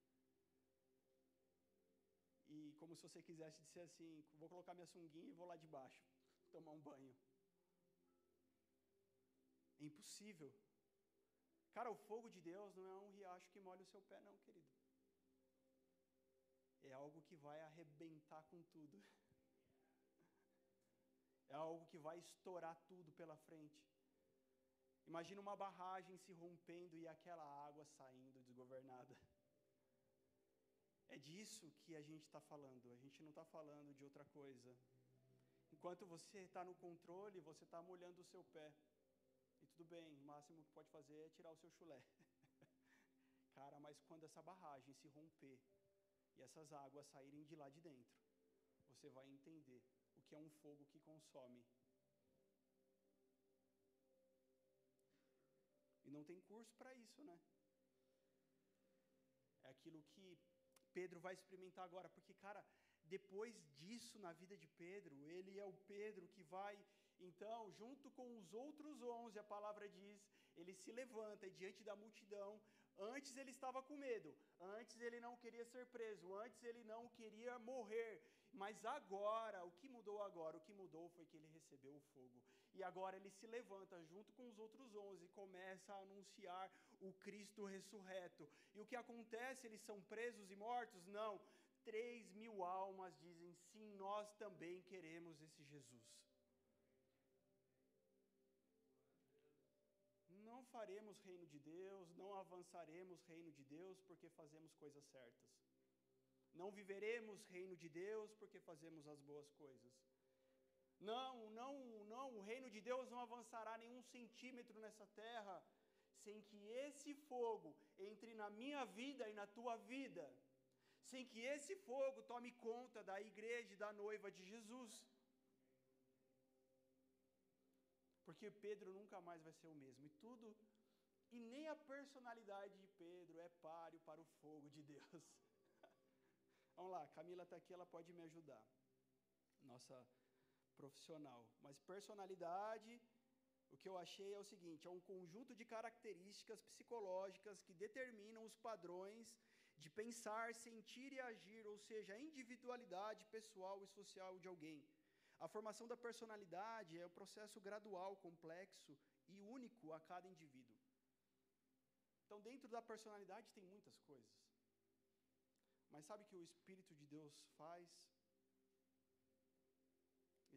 E como se você quisesse dizer assim, vou colocar minha sunguinha e vou lá de baixo tomar um banho. É impossível. Cara, o fogo de Deus não é um riacho que molha o seu pé, não, querido. É algo que vai arrebentar com tudo. É algo que vai estourar tudo pela frente. Imagina uma barragem se rompendo e aquela água saindo desgovernada. É disso que a gente está falando, a gente não está falando de outra coisa. Enquanto você está no controle, você está molhando o seu pé. E tudo bem, o máximo que pode fazer é tirar o seu chulé. Cara, mas quando essa barragem se romper e essas águas saírem de lá de dentro, você vai entender o que é um fogo que consome. E não tem curso para isso, né? É aquilo que Pedro vai experimentar agora, porque, cara, depois disso na vida de Pedro, ele é o Pedro que vai, então, junto com os outros onze, a palavra diz, ele se levanta diante da multidão, antes ele estava com medo, antes ele não queria ser preso, antes ele não queria morrer, mas agora, o que mudou agora? O que mudou foi que ele recebeu o fogo. E agora ele se levanta junto com os outros onze e começa a anunciar o Cristo ressurreto. E o que acontece? Eles são presos e mortos? Não. Três mil almas dizem: sim, nós também queremos esse Jesus. Não faremos reino de Deus, não avançaremos reino de Deus porque fazemos coisas certas. Não viveremos reino de Deus porque fazemos as boas coisas. Não, não, não, o reino de Deus não avançará nenhum centímetro nessa terra sem que esse fogo entre na minha vida e na tua vida, sem que esse fogo tome conta da igreja e da noiva de Jesus. Porque Pedro nunca mais vai ser o mesmo. E tudo, e nem a personalidade de Pedro é páreo para o fogo de Deus. Vamos lá, Camila está aqui, ela pode me ajudar. Nossa profissional. Mas personalidade, o que eu achei é o seguinte: é um conjunto de características psicológicas que determinam os padrões de pensar, sentir e agir, ou seja, a individualidade pessoal e social de alguém. A formação da personalidade é um processo gradual, complexo e único a cada indivíduo. Então, dentro da personalidade tem muitas coisas. Mas sabe o que o Espírito de Deus faz?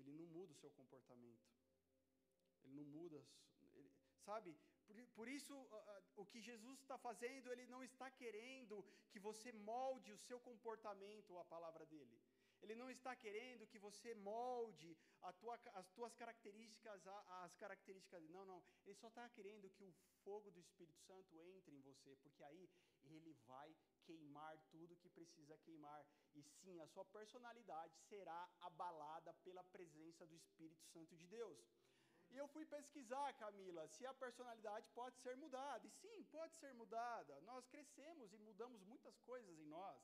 Ele não muda o seu comportamento. Ele não muda. Ele, sabe? Por, por isso, uh, o que Jesus está fazendo, ele não está querendo que você molde o seu comportamento à palavra dele. Ele não está querendo que você molde tua, as tuas características às características dele. Não, não. Ele só está querendo que o fogo do Espírito Santo entre em você, porque aí ele vai queimar tudo que precisa queimar. E sim, a sua personalidade será abalada pela presença do Espírito Santo de Deus. E eu fui pesquisar, Camila, se a personalidade pode ser mudada. E sim, pode ser mudada. Nós crescemos e mudamos muitas coisas em nós.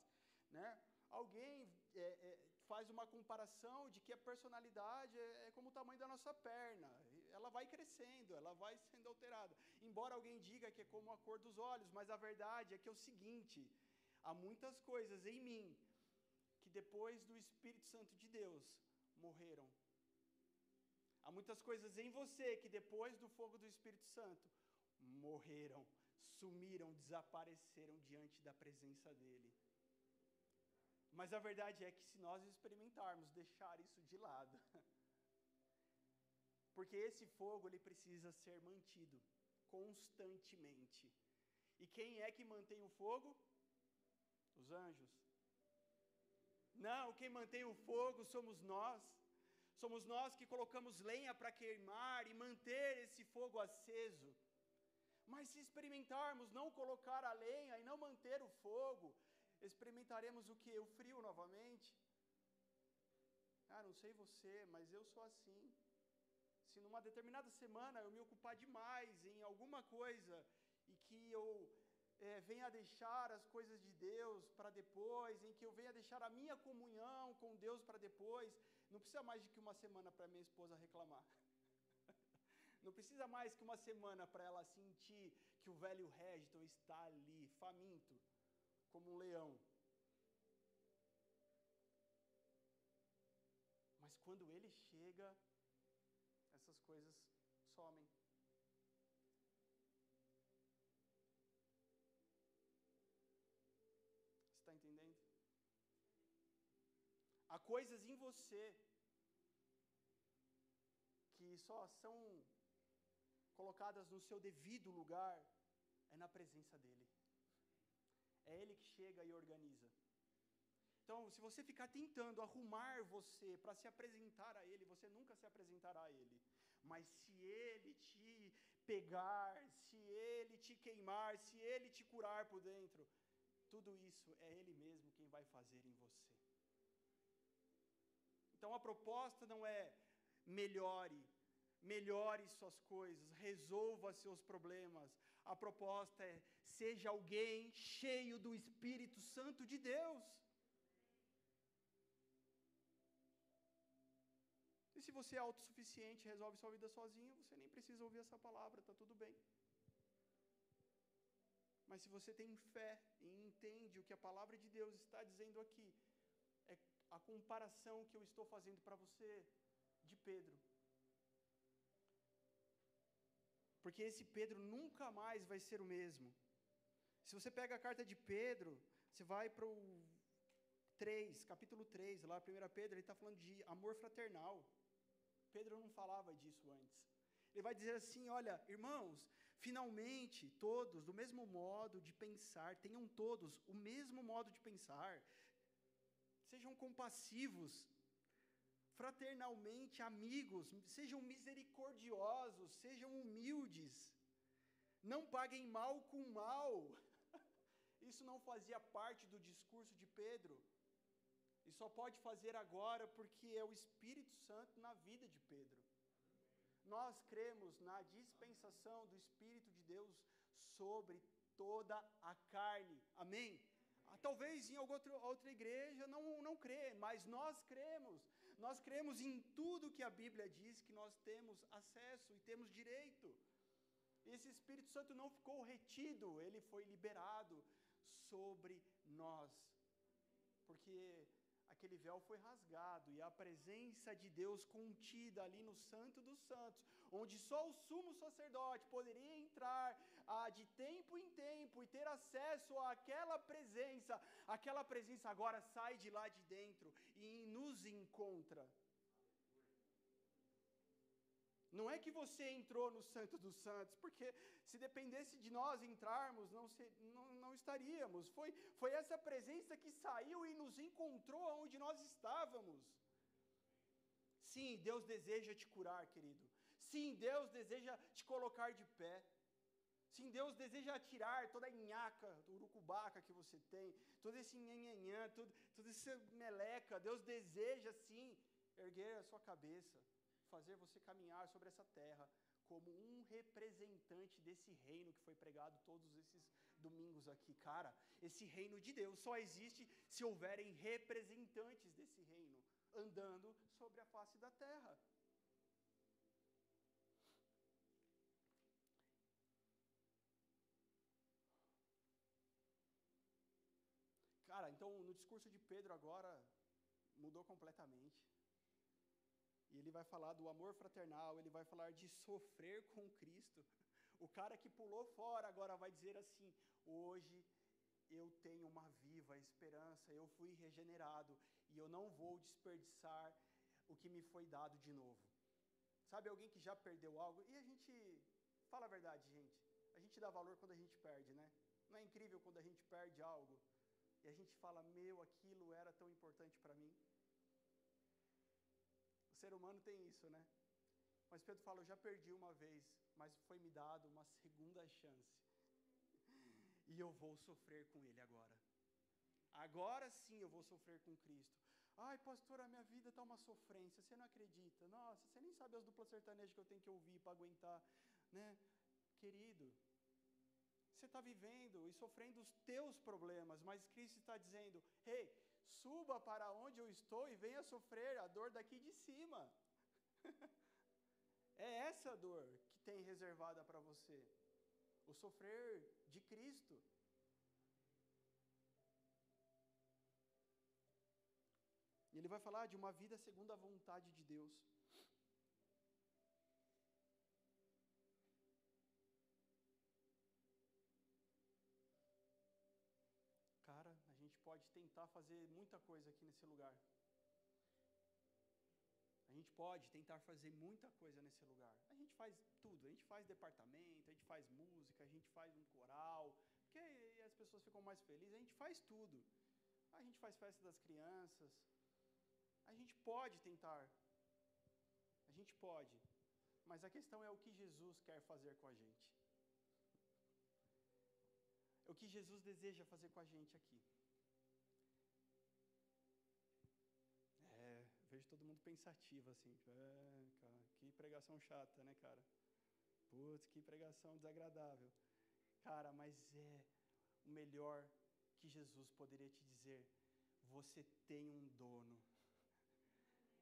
Né? Alguém é, é, faz uma comparação de que a personalidade é, é como o tamanho da nossa perna. Ela vai crescendo, ela vai sendo alterada. Embora alguém diga que é como a cor dos olhos, mas a verdade é que é o seguinte: há muitas coisas em mim que depois do Espírito Santo de Deus morreram. Há muitas coisas em você que depois do fogo do Espírito Santo morreram, sumiram, desapareceram diante da presença dele. Mas a verdade é que se nós experimentarmos deixar isso de lado, porque esse fogo ele precisa ser mantido constantemente. E quem é que mantém o fogo? Os anjos. Não, quem mantém o fogo somos nós. Somos nós que colocamos lenha para queimar e manter esse fogo aceso. Mas se experimentarmos não colocar a lenha e não manter o fogo, experimentaremos o que? O frio novamente. Ah, não sei você, mas eu sou assim. Se numa determinada semana eu me ocupar demais em alguma coisa e que eu é, venha deixar as coisas de Deus para depois, em que eu venha deixar a minha comunhão com Deus para depois, não precisa mais de que uma semana para minha esposa reclamar. Não precisa mais que uma semana para ela sentir que o velho Regiton está ali, faminto, como um leão. Mas quando ele chega, essas coisas somem. Coisas em você que só são colocadas no seu devido lugar é na presença dele. É Ele que chega e organiza. Então, se você ficar tentando arrumar você para se apresentar a Ele, você nunca se apresentará a Ele. Mas se Ele te pegar, se Ele te queimar, se Ele te curar por dentro, tudo isso é Ele mesmo quem vai fazer em você. Então a proposta não é melhore, melhore suas coisas, resolva seus problemas. A proposta é seja alguém cheio do Espírito Santo de Deus. E se você é autossuficiente, resolve sua vida sozinho, você nem precisa ouvir essa palavra, está tudo bem. Mas se você tem fé e entende o que a palavra de Deus está dizendo aqui, é a comparação que eu estou fazendo para você de Pedro. Porque esse Pedro nunca mais vai ser o mesmo. Se você pega a carta de Pedro, você vai para o 3, capítulo 3, lá, 1 Pedro, ele está falando de amor fraternal. Pedro não falava disso antes. Ele vai dizer assim: olha, irmãos, finalmente todos, do mesmo modo de pensar, tenham todos o mesmo modo de pensar, sejam compassivos, fraternalmente amigos, sejam misericordiosos, sejam humildes, não paguem mal com mal. Isso não fazia parte do discurso de Pedro. E só pode fazer agora porque é o Espírito Santo na vida de Pedro. Nós cremos na dispensação do Espírito de Deus sobre toda a carne. Amém? Ah, talvez em alguma outra igreja não, não crê, mas nós cremos. Nós cremos em tudo que a Bíblia diz que nós temos acesso e temos direito. Esse Espírito Santo não ficou retido, ele foi liberado sobre nós. Porque aquele véu foi rasgado e a presença de Deus contida ali no Santo dos Santos, onde só o sumo sacerdote poderia entrar de tempo em tempo e ter acesso àquela presença, aquela presença agora sai de lá de dentro e nos encontra. Não é que você entrou no Santo dos Santos, porque se dependesse de nós entrarmos, não, se, não, não estaríamos. Foi, foi essa presença que saiu e nos encontrou onde nós estávamos. Sim, Deus deseja te curar, querido. Sim, Deus deseja te colocar de pé. Sim, Deus deseja tirar toda a nhaca, urucubaca que você tem, todo esse nhanhanhã, tudo, toda essa meleca. Deus deseja, sim, erguer a sua cabeça fazer você caminhar sobre essa terra como um representante desse reino que foi pregado todos esses domingos aqui. Cara, esse reino de Deus só existe se houverem representantes desse reino andando sobre a face da terra. No discurso de Pedro agora mudou completamente. E ele vai falar do amor fraternal, ele vai falar de sofrer com Cristo. O cara que pulou fora agora vai dizer assim: hoje eu tenho uma viva esperança, eu fui regenerado e eu não vou desperdiçar o que me foi dado de novo. Sabe alguém que já perdeu algo? E a gente, fala a verdade, gente, a gente dá valor quando a gente perde, né? Não é incrível quando a gente perde algo e a gente fala: meu, aquilo era tão importante para mim. O ser humano tem isso, né? Mas Pedro fala: Eu já perdi uma vez, mas foi me dado uma segunda chance. E eu vou sofrer com ele agora. Agora sim eu vou sofrer com Cristo. Ai, pastor, a minha vida está uma sofrência. Você não acredita? Nossa, você nem sabe as duplas sertanejas que eu tenho que ouvir para aguentar, né? Querido, você está vivendo e sofrendo os teus problemas, mas Cristo está dizendo: Ei, hey, suba para onde eu estou e venha sofrer a dor daqui de cima. é essa dor que tem reservada para você. O sofrer de Cristo. Ele vai falar de uma vida segundo a vontade de Deus. Tentar fazer muita coisa aqui nesse lugar. A gente pode tentar fazer muita coisa nesse lugar. A gente faz tudo, a gente faz departamento, a gente faz música, a gente faz um coral, porque as pessoas ficam mais felizes, a gente faz tudo. A gente faz festa das crianças. A gente pode tentar. A gente pode. Mas a questão é o que Jesus quer fazer com a gente. É o que Jesus deseja fazer com a gente aqui. Vejo todo mundo pensativo, assim, tipo, é, cara, que pregação chata, né, cara? Putz, que pregação desagradável. Cara, mas é o melhor que Jesus poderia te dizer. Você tem um dono.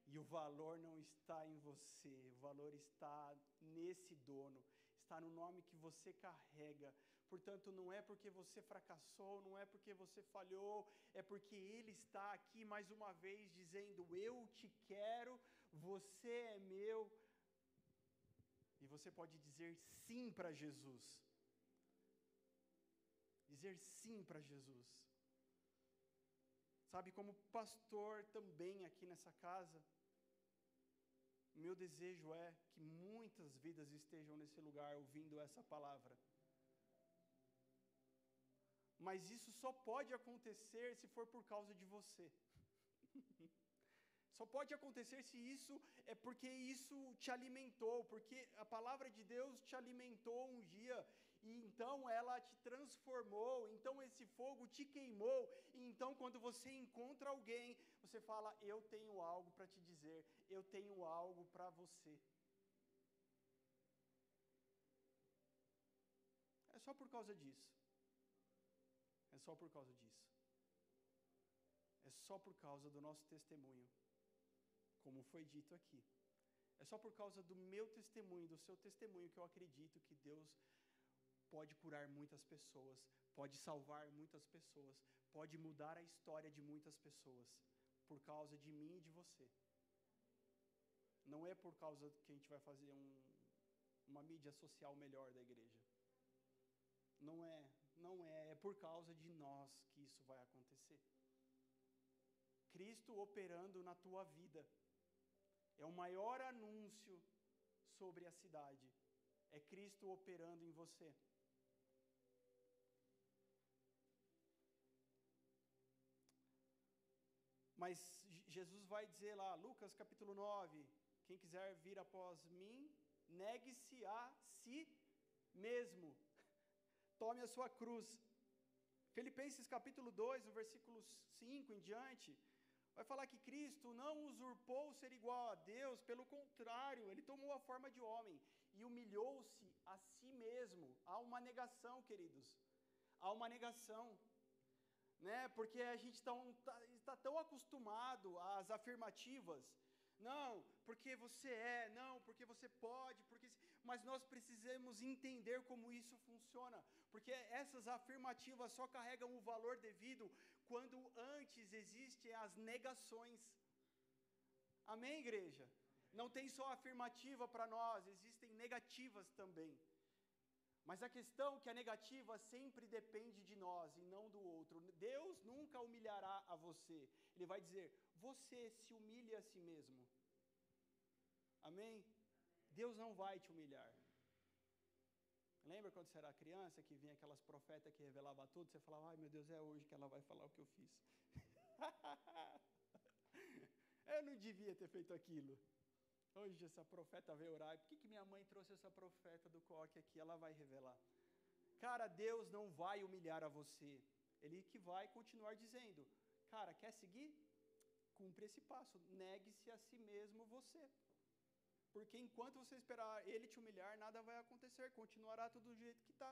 E o valor não está em você, o valor está nesse dono, está no nome que você carrega, Portanto, não é porque você fracassou, não é porque você falhou, é porque Ele está aqui mais uma vez dizendo: Eu te quero, você é meu. E você pode dizer sim para Jesus. Dizer sim para Jesus. Sabe, como pastor também aqui nessa casa, meu desejo é que muitas vidas estejam nesse lugar ouvindo essa palavra mas isso só pode acontecer se for por causa de você. Só pode acontecer se isso é porque isso te alimentou, porque a palavra de Deus te alimentou um dia, e então ela te transformou, então esse fogo te queimou, e então quando você encontra alguém, você fala: Eu tenho algo para te dizer, eu tenho algo para você. É só por causa disso. É só por causa disso. É só por causa do nosso testemunho, como foi dito aqui. É só por causa do meu testemunho, do seu testemunho, que eu acredito que Deus pode curar muitas pessoas, pode salvar muitas pessoas, pode mudar a história de muitas pessoas, por causa de mim e de você. Não é por causa que a gente vai fazer um, uma mídia social melhor da igreja. Não é, não é, é por causa de nós que isso vai acontecer. Cristo operando na tua vida é o maior anúncio sobre a cidade. É Cristo operando em você. Mas Jesus vai dizer lá, Lucas capítulo 9: quem quiser vir após mim, negue-se a si mesmo, tome a sua cruz. Filipenses capítulo 2, no versículo 5 em diante, vai falar que Cristo não usurpou ser igual a Deus, pelo contrário, ele tomou a forma de homem e humilhou-se a si mesmo. Há uma negação, queridos, há uma negação. Né? Porque a gente está tá tão acostumado às afirmativas, não, porque você é, não, porque você pode, porque mas nós precisamos entender como isso funciona, porque essas afirmativas só carregam o valor devido quando antes existem as negações. Amém, igreja? Não tem só afirmativa para nós, existem negativas também. Mas a questão é que a negativa sempre depende de nós e não do outro. Deus nunca humilhará a você. Ele vai dizer: você se humilhe a si mesmo. Amém? Deus não vai te humilhar. Lembra quando você era criança que vinha aquelas profetas que revelavam tudo? Você falava, ai meu Deus, é hoje que ela vai falar o que eu fiz. eu não devia ter feito aquilo. Hoje essa profeta veio orar. Por que, que minha mãe trouxe essa profeta do coque aqui? Ela vai revelar. Cara, Deus não vai humilhar a você. Ele que vai continuar dizendo: Cara, quer seguir? Cumpre esse passo. Negue-se a si mesmo você. Porque enquanto você esperar ele te humilhar, nada vai acontecer, continuará tudo do jeito que está.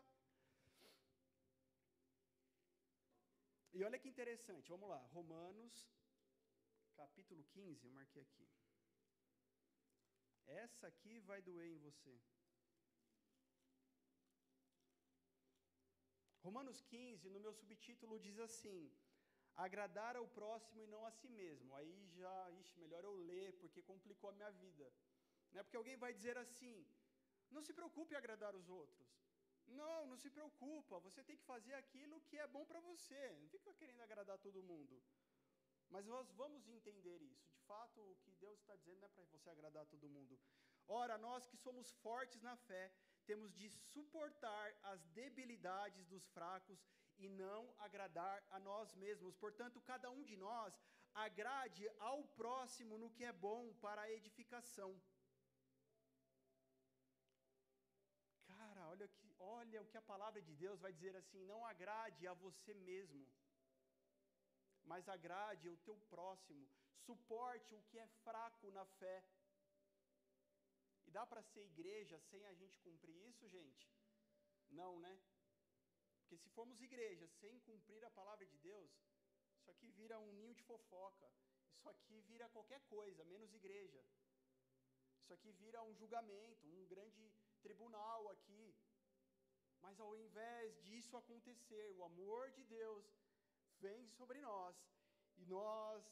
E olha que interessante, vamos lá, Romanos, capítulo 15, eu marquei aqui. Essa aqui vai doer em você. Romanos 15, no meu subtítulo, diz assim: agradar ao próximo e não a si mesmo. Aí já, ixi, melhor eu ler, porque complicou a minha vida. Né? Porque alguém vai dizer assim: não se preocupe em agradar os outros. Não, não se preocupa, você tem que fazer aquilo que é bom para você. Não fica querendo agradar todo mundo. Mas nós vamos entender isso. De fato, o que Deus está dizendo não é para você agradar todo mundo. Ora, nós que somos fortes na fé, temos de suportar as debilidades dos fracos e não agradar a nós mesmos. Portanto, cada um de nós agrade ao próximo no que é bom para a edificação. Olha, o que a palavra de Deus vai dizer assim: não agrade a você mesmo, mas agrade o teu próximo, suporte o que é fraco na fé. E dá para ser igreja sem a gente cumprir isso, gente? Não, né? Porque se formos igreja sem cumprir a palavra de Deus, isso aqui vira um ninho de fofoca. Isso aqui vira qualquer coisa, menos igreja. Isso aqui vira um julgamento, um grande tribunal aqui. Mas ao invés disso acontecer, o amor de Deus vem sobre nós e nós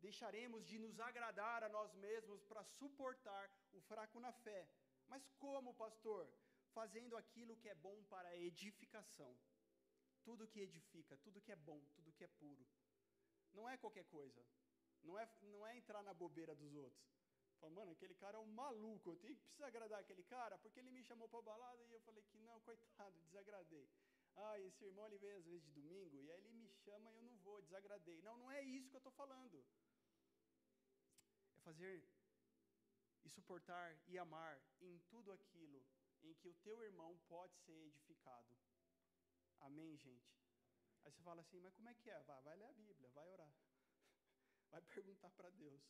deixaremos de nos agradar a nós mesmos para suportar o fraco na fé. Mas como, pastor? Fazendo aquilo que é bom para a edificação. Tudo que edifica, tudo que é bom, tudo que é puro. Não é qualquer coisa. Não é, não é entrar na bobeira dos outros. Fala, mano, aquele cara é um maluco, eu tenho que precisar agradar aquele cara, porque ele me chamou para balada e eu falei que não, coitado, desagradei. Ah, esse irmão ele veio às vezes de domingo e aí ele me chama e eu não vou, desagradei. Não, não é isso que eu estou falando. É fazer e suportar e amar em tudo aquilo em que o teu irmão pode ser edificado. Amém, gente? Aí você fala assim, mas como é que é? Vai, vai ler a Bíblia, vai orar. Vai perguntar para Deus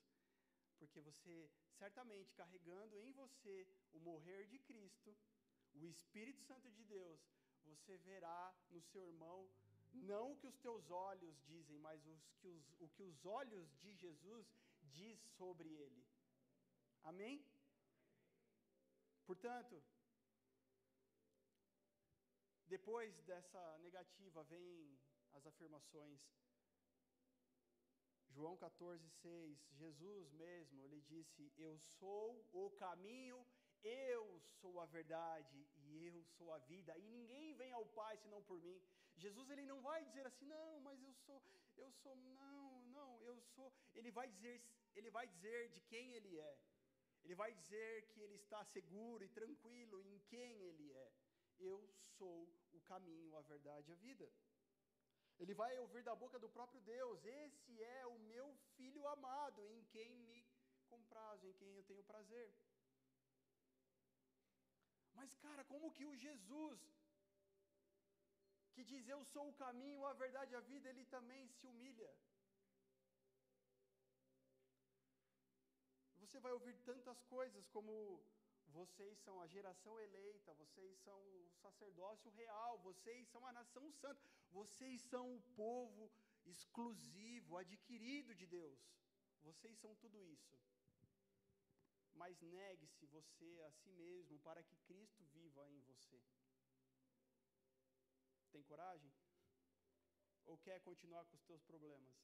porque você, certamente, carregando em você o morrer de Cristo, o Espírito Santo de Deus, você verá no seu irmão não o que os teus olhos dizem, mas os que os, o que os olhos de Jesus diz sobre ele. Amém? Portanto, depois dessa negativa vem as afirmações. João 14, 6, Jesus mesmo, ele disse: Eu sou o caminho, eu sou a verdade e eu sou a vida, e ninguém vem ao Pai senão por mim. Jesus ele não vai dizer assim: "Não, mas eu sou, eu sou, não, não, eu sou". Ele vai dizer, ele vai dizer de quem ele é. Ele vai dizer que ele está seguro e tranquilo em quem ele é. Eu sou o caminho, a verdade e a vida. Ele vai ouvir da boca do próprio Deus: Esse é o meu filho amado, em quem me comprazo, em quem eu tenho prazer. Mas, cara, como que o Jesus, que diz eu sou o caminho, a verdade e a vida, ele também se humilha? Você vai ouvir tantas coisas como vocês são a geração eleita, vocês são o sacerdócio real, vocês são a nação santa, vocês são o povo exclusivo, adquirido de Deus. Vocês são tudo isso. Mas negue-se você a si mesmo para que Cristo viva em você. Tem coragem? Ou quer continuar com os teus problemas?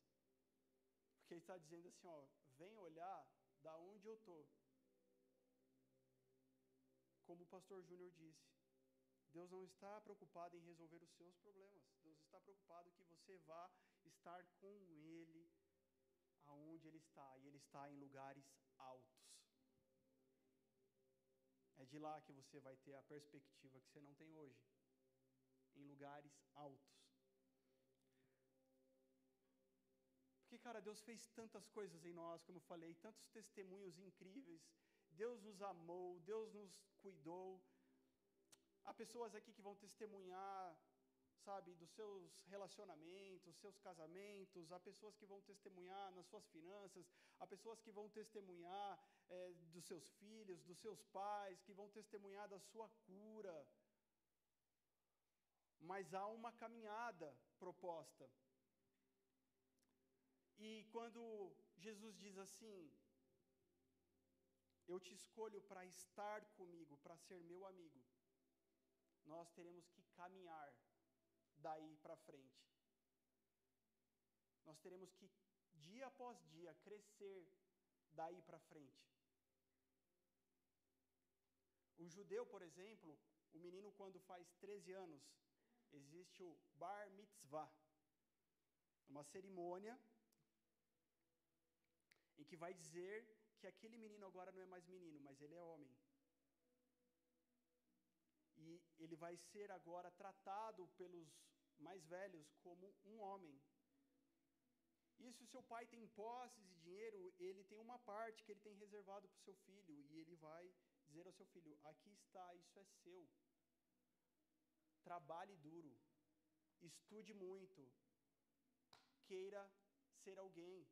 Porque ele está dizendo assim, ó, vem olhar da onde eu estou como o pastor Júnior disse, Deus não está preocupado em resolver os seus problemas. Deus está preocupado que você vá estar com Ele aonde Ele está. E Ele está em lugares altos. É de lá que você vai ter a perspectiva que você não tem hoje. Em lugares altos. Porque, cara, Deus fez tantas coisas em nós, como eu falei, tantos testemunhos incríveis Deus nos amou, Deus nos cuidou. Há pessoas aqui que vão testemunhar, sabe, dos seus relacionamentos, seus casamentos, há pessoas que vão testemunhar nas suas finanças, há pessoas que vão testemunhar é, dos seus filhos, dos seus pais, que vão testemunhar da sua cura. Mas há uma caminhada proposta. E quando Jesus diz assim, eu te escolho para estar comigo, para ser meu amigo. Nós teremos que caminhar daí para frente. Nós teremos que, dia após dia, crescer daí para frente. O judeu, por exemplo, o menino, quando faz 13 anos, existe o Bar Mitzvah uma cerimônia em que vai dizer que aquele menino agora não é mais menino, mas ele é homem. Ele vai ser agora tratado pelos mais velhos como um homem. E se o seu pai tem posses e dinheiro, ele tem uma parte que ele tem reservado para o seu filho, e ele vai dizer ao seu filho: aqui está, isso é seu. Trabalhe duro, estude muito, queira ser alguém,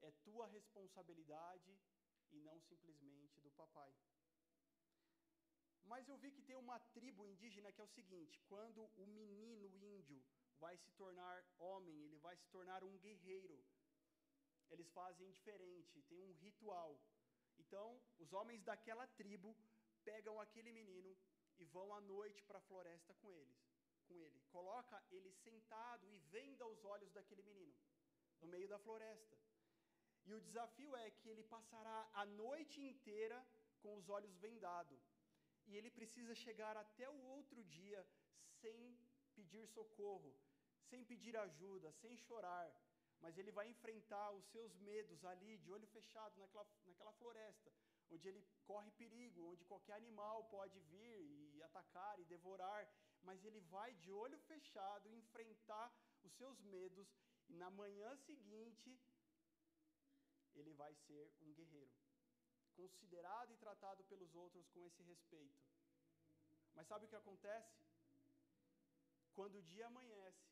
é tua responsabilidade e não simplesmente do papai. Mas eu vi que tem uma tribo indígena que é o seguinte: quando o menino índio vai se tornar homem, ele vai se tornar um guerreiro. Eles fazem diferente, tem um ritual. Então, os homens daquela tribo pegam aquele menino e vão à noite para a floresta com eles, com ele. Coloca ele sentado e venda os olhos daquele menino no meio da floresta. E o desafio é que ele passará a noite inteira com os olhos vendados. E ele precisa chegar até o outro dia sem pedir socorro, sem pedir ajuda, sem chorar. Mas ele vai enfrentar os seus medos ali, de olho fechado, naquela, naquela floresta, onde ele corre perigo, onde qualquer animal pode vir e atacar e devorar. Mas ele vai de olho fechado enfrentar os seus medos, e na manhã seguinte ele vai ser um guerreiro, considerado e tratado pelos outros com esse respeito. Mas sabe o que acontece? Quando o dia amanhece,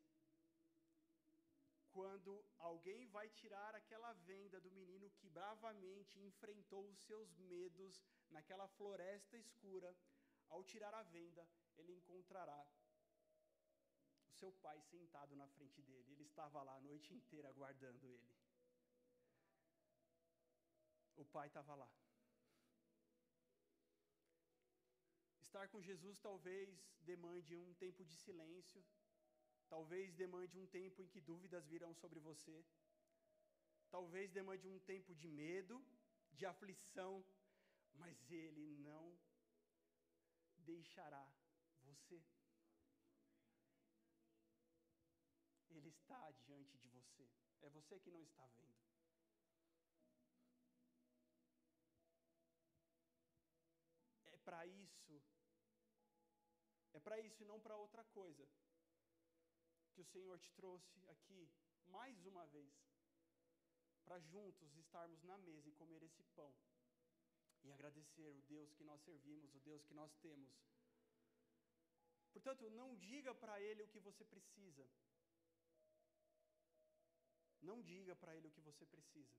quando alguém vai tirar aquela venda do menino que bravamente enfrentou os seus medos naquela floresta escura, ao tirar a venda, ele encontrará seu pai sentado na frente dele. Ele estava lá a noite inteira aguardando ele. O pai estava lá. Estar com Jesus talvez demande um tempo de silêncio, talvez demande um tempo em que dúvidas virão sobre você, talvez demande um tempo de medo, de aflição, mas Ele não deixará você. Ele está diante de você, é você que não está vendo. É para isso para isso e não para outra coisa que o Senhor te trouxe aqui mais uma vez, para juntos estarmos na mesa e comer esse pão e agradecer o Deus que nós servimos, o Deus que nós temos. Portanto, não diga para Ele o que você precisa. Não diga para Ele o que você precisa.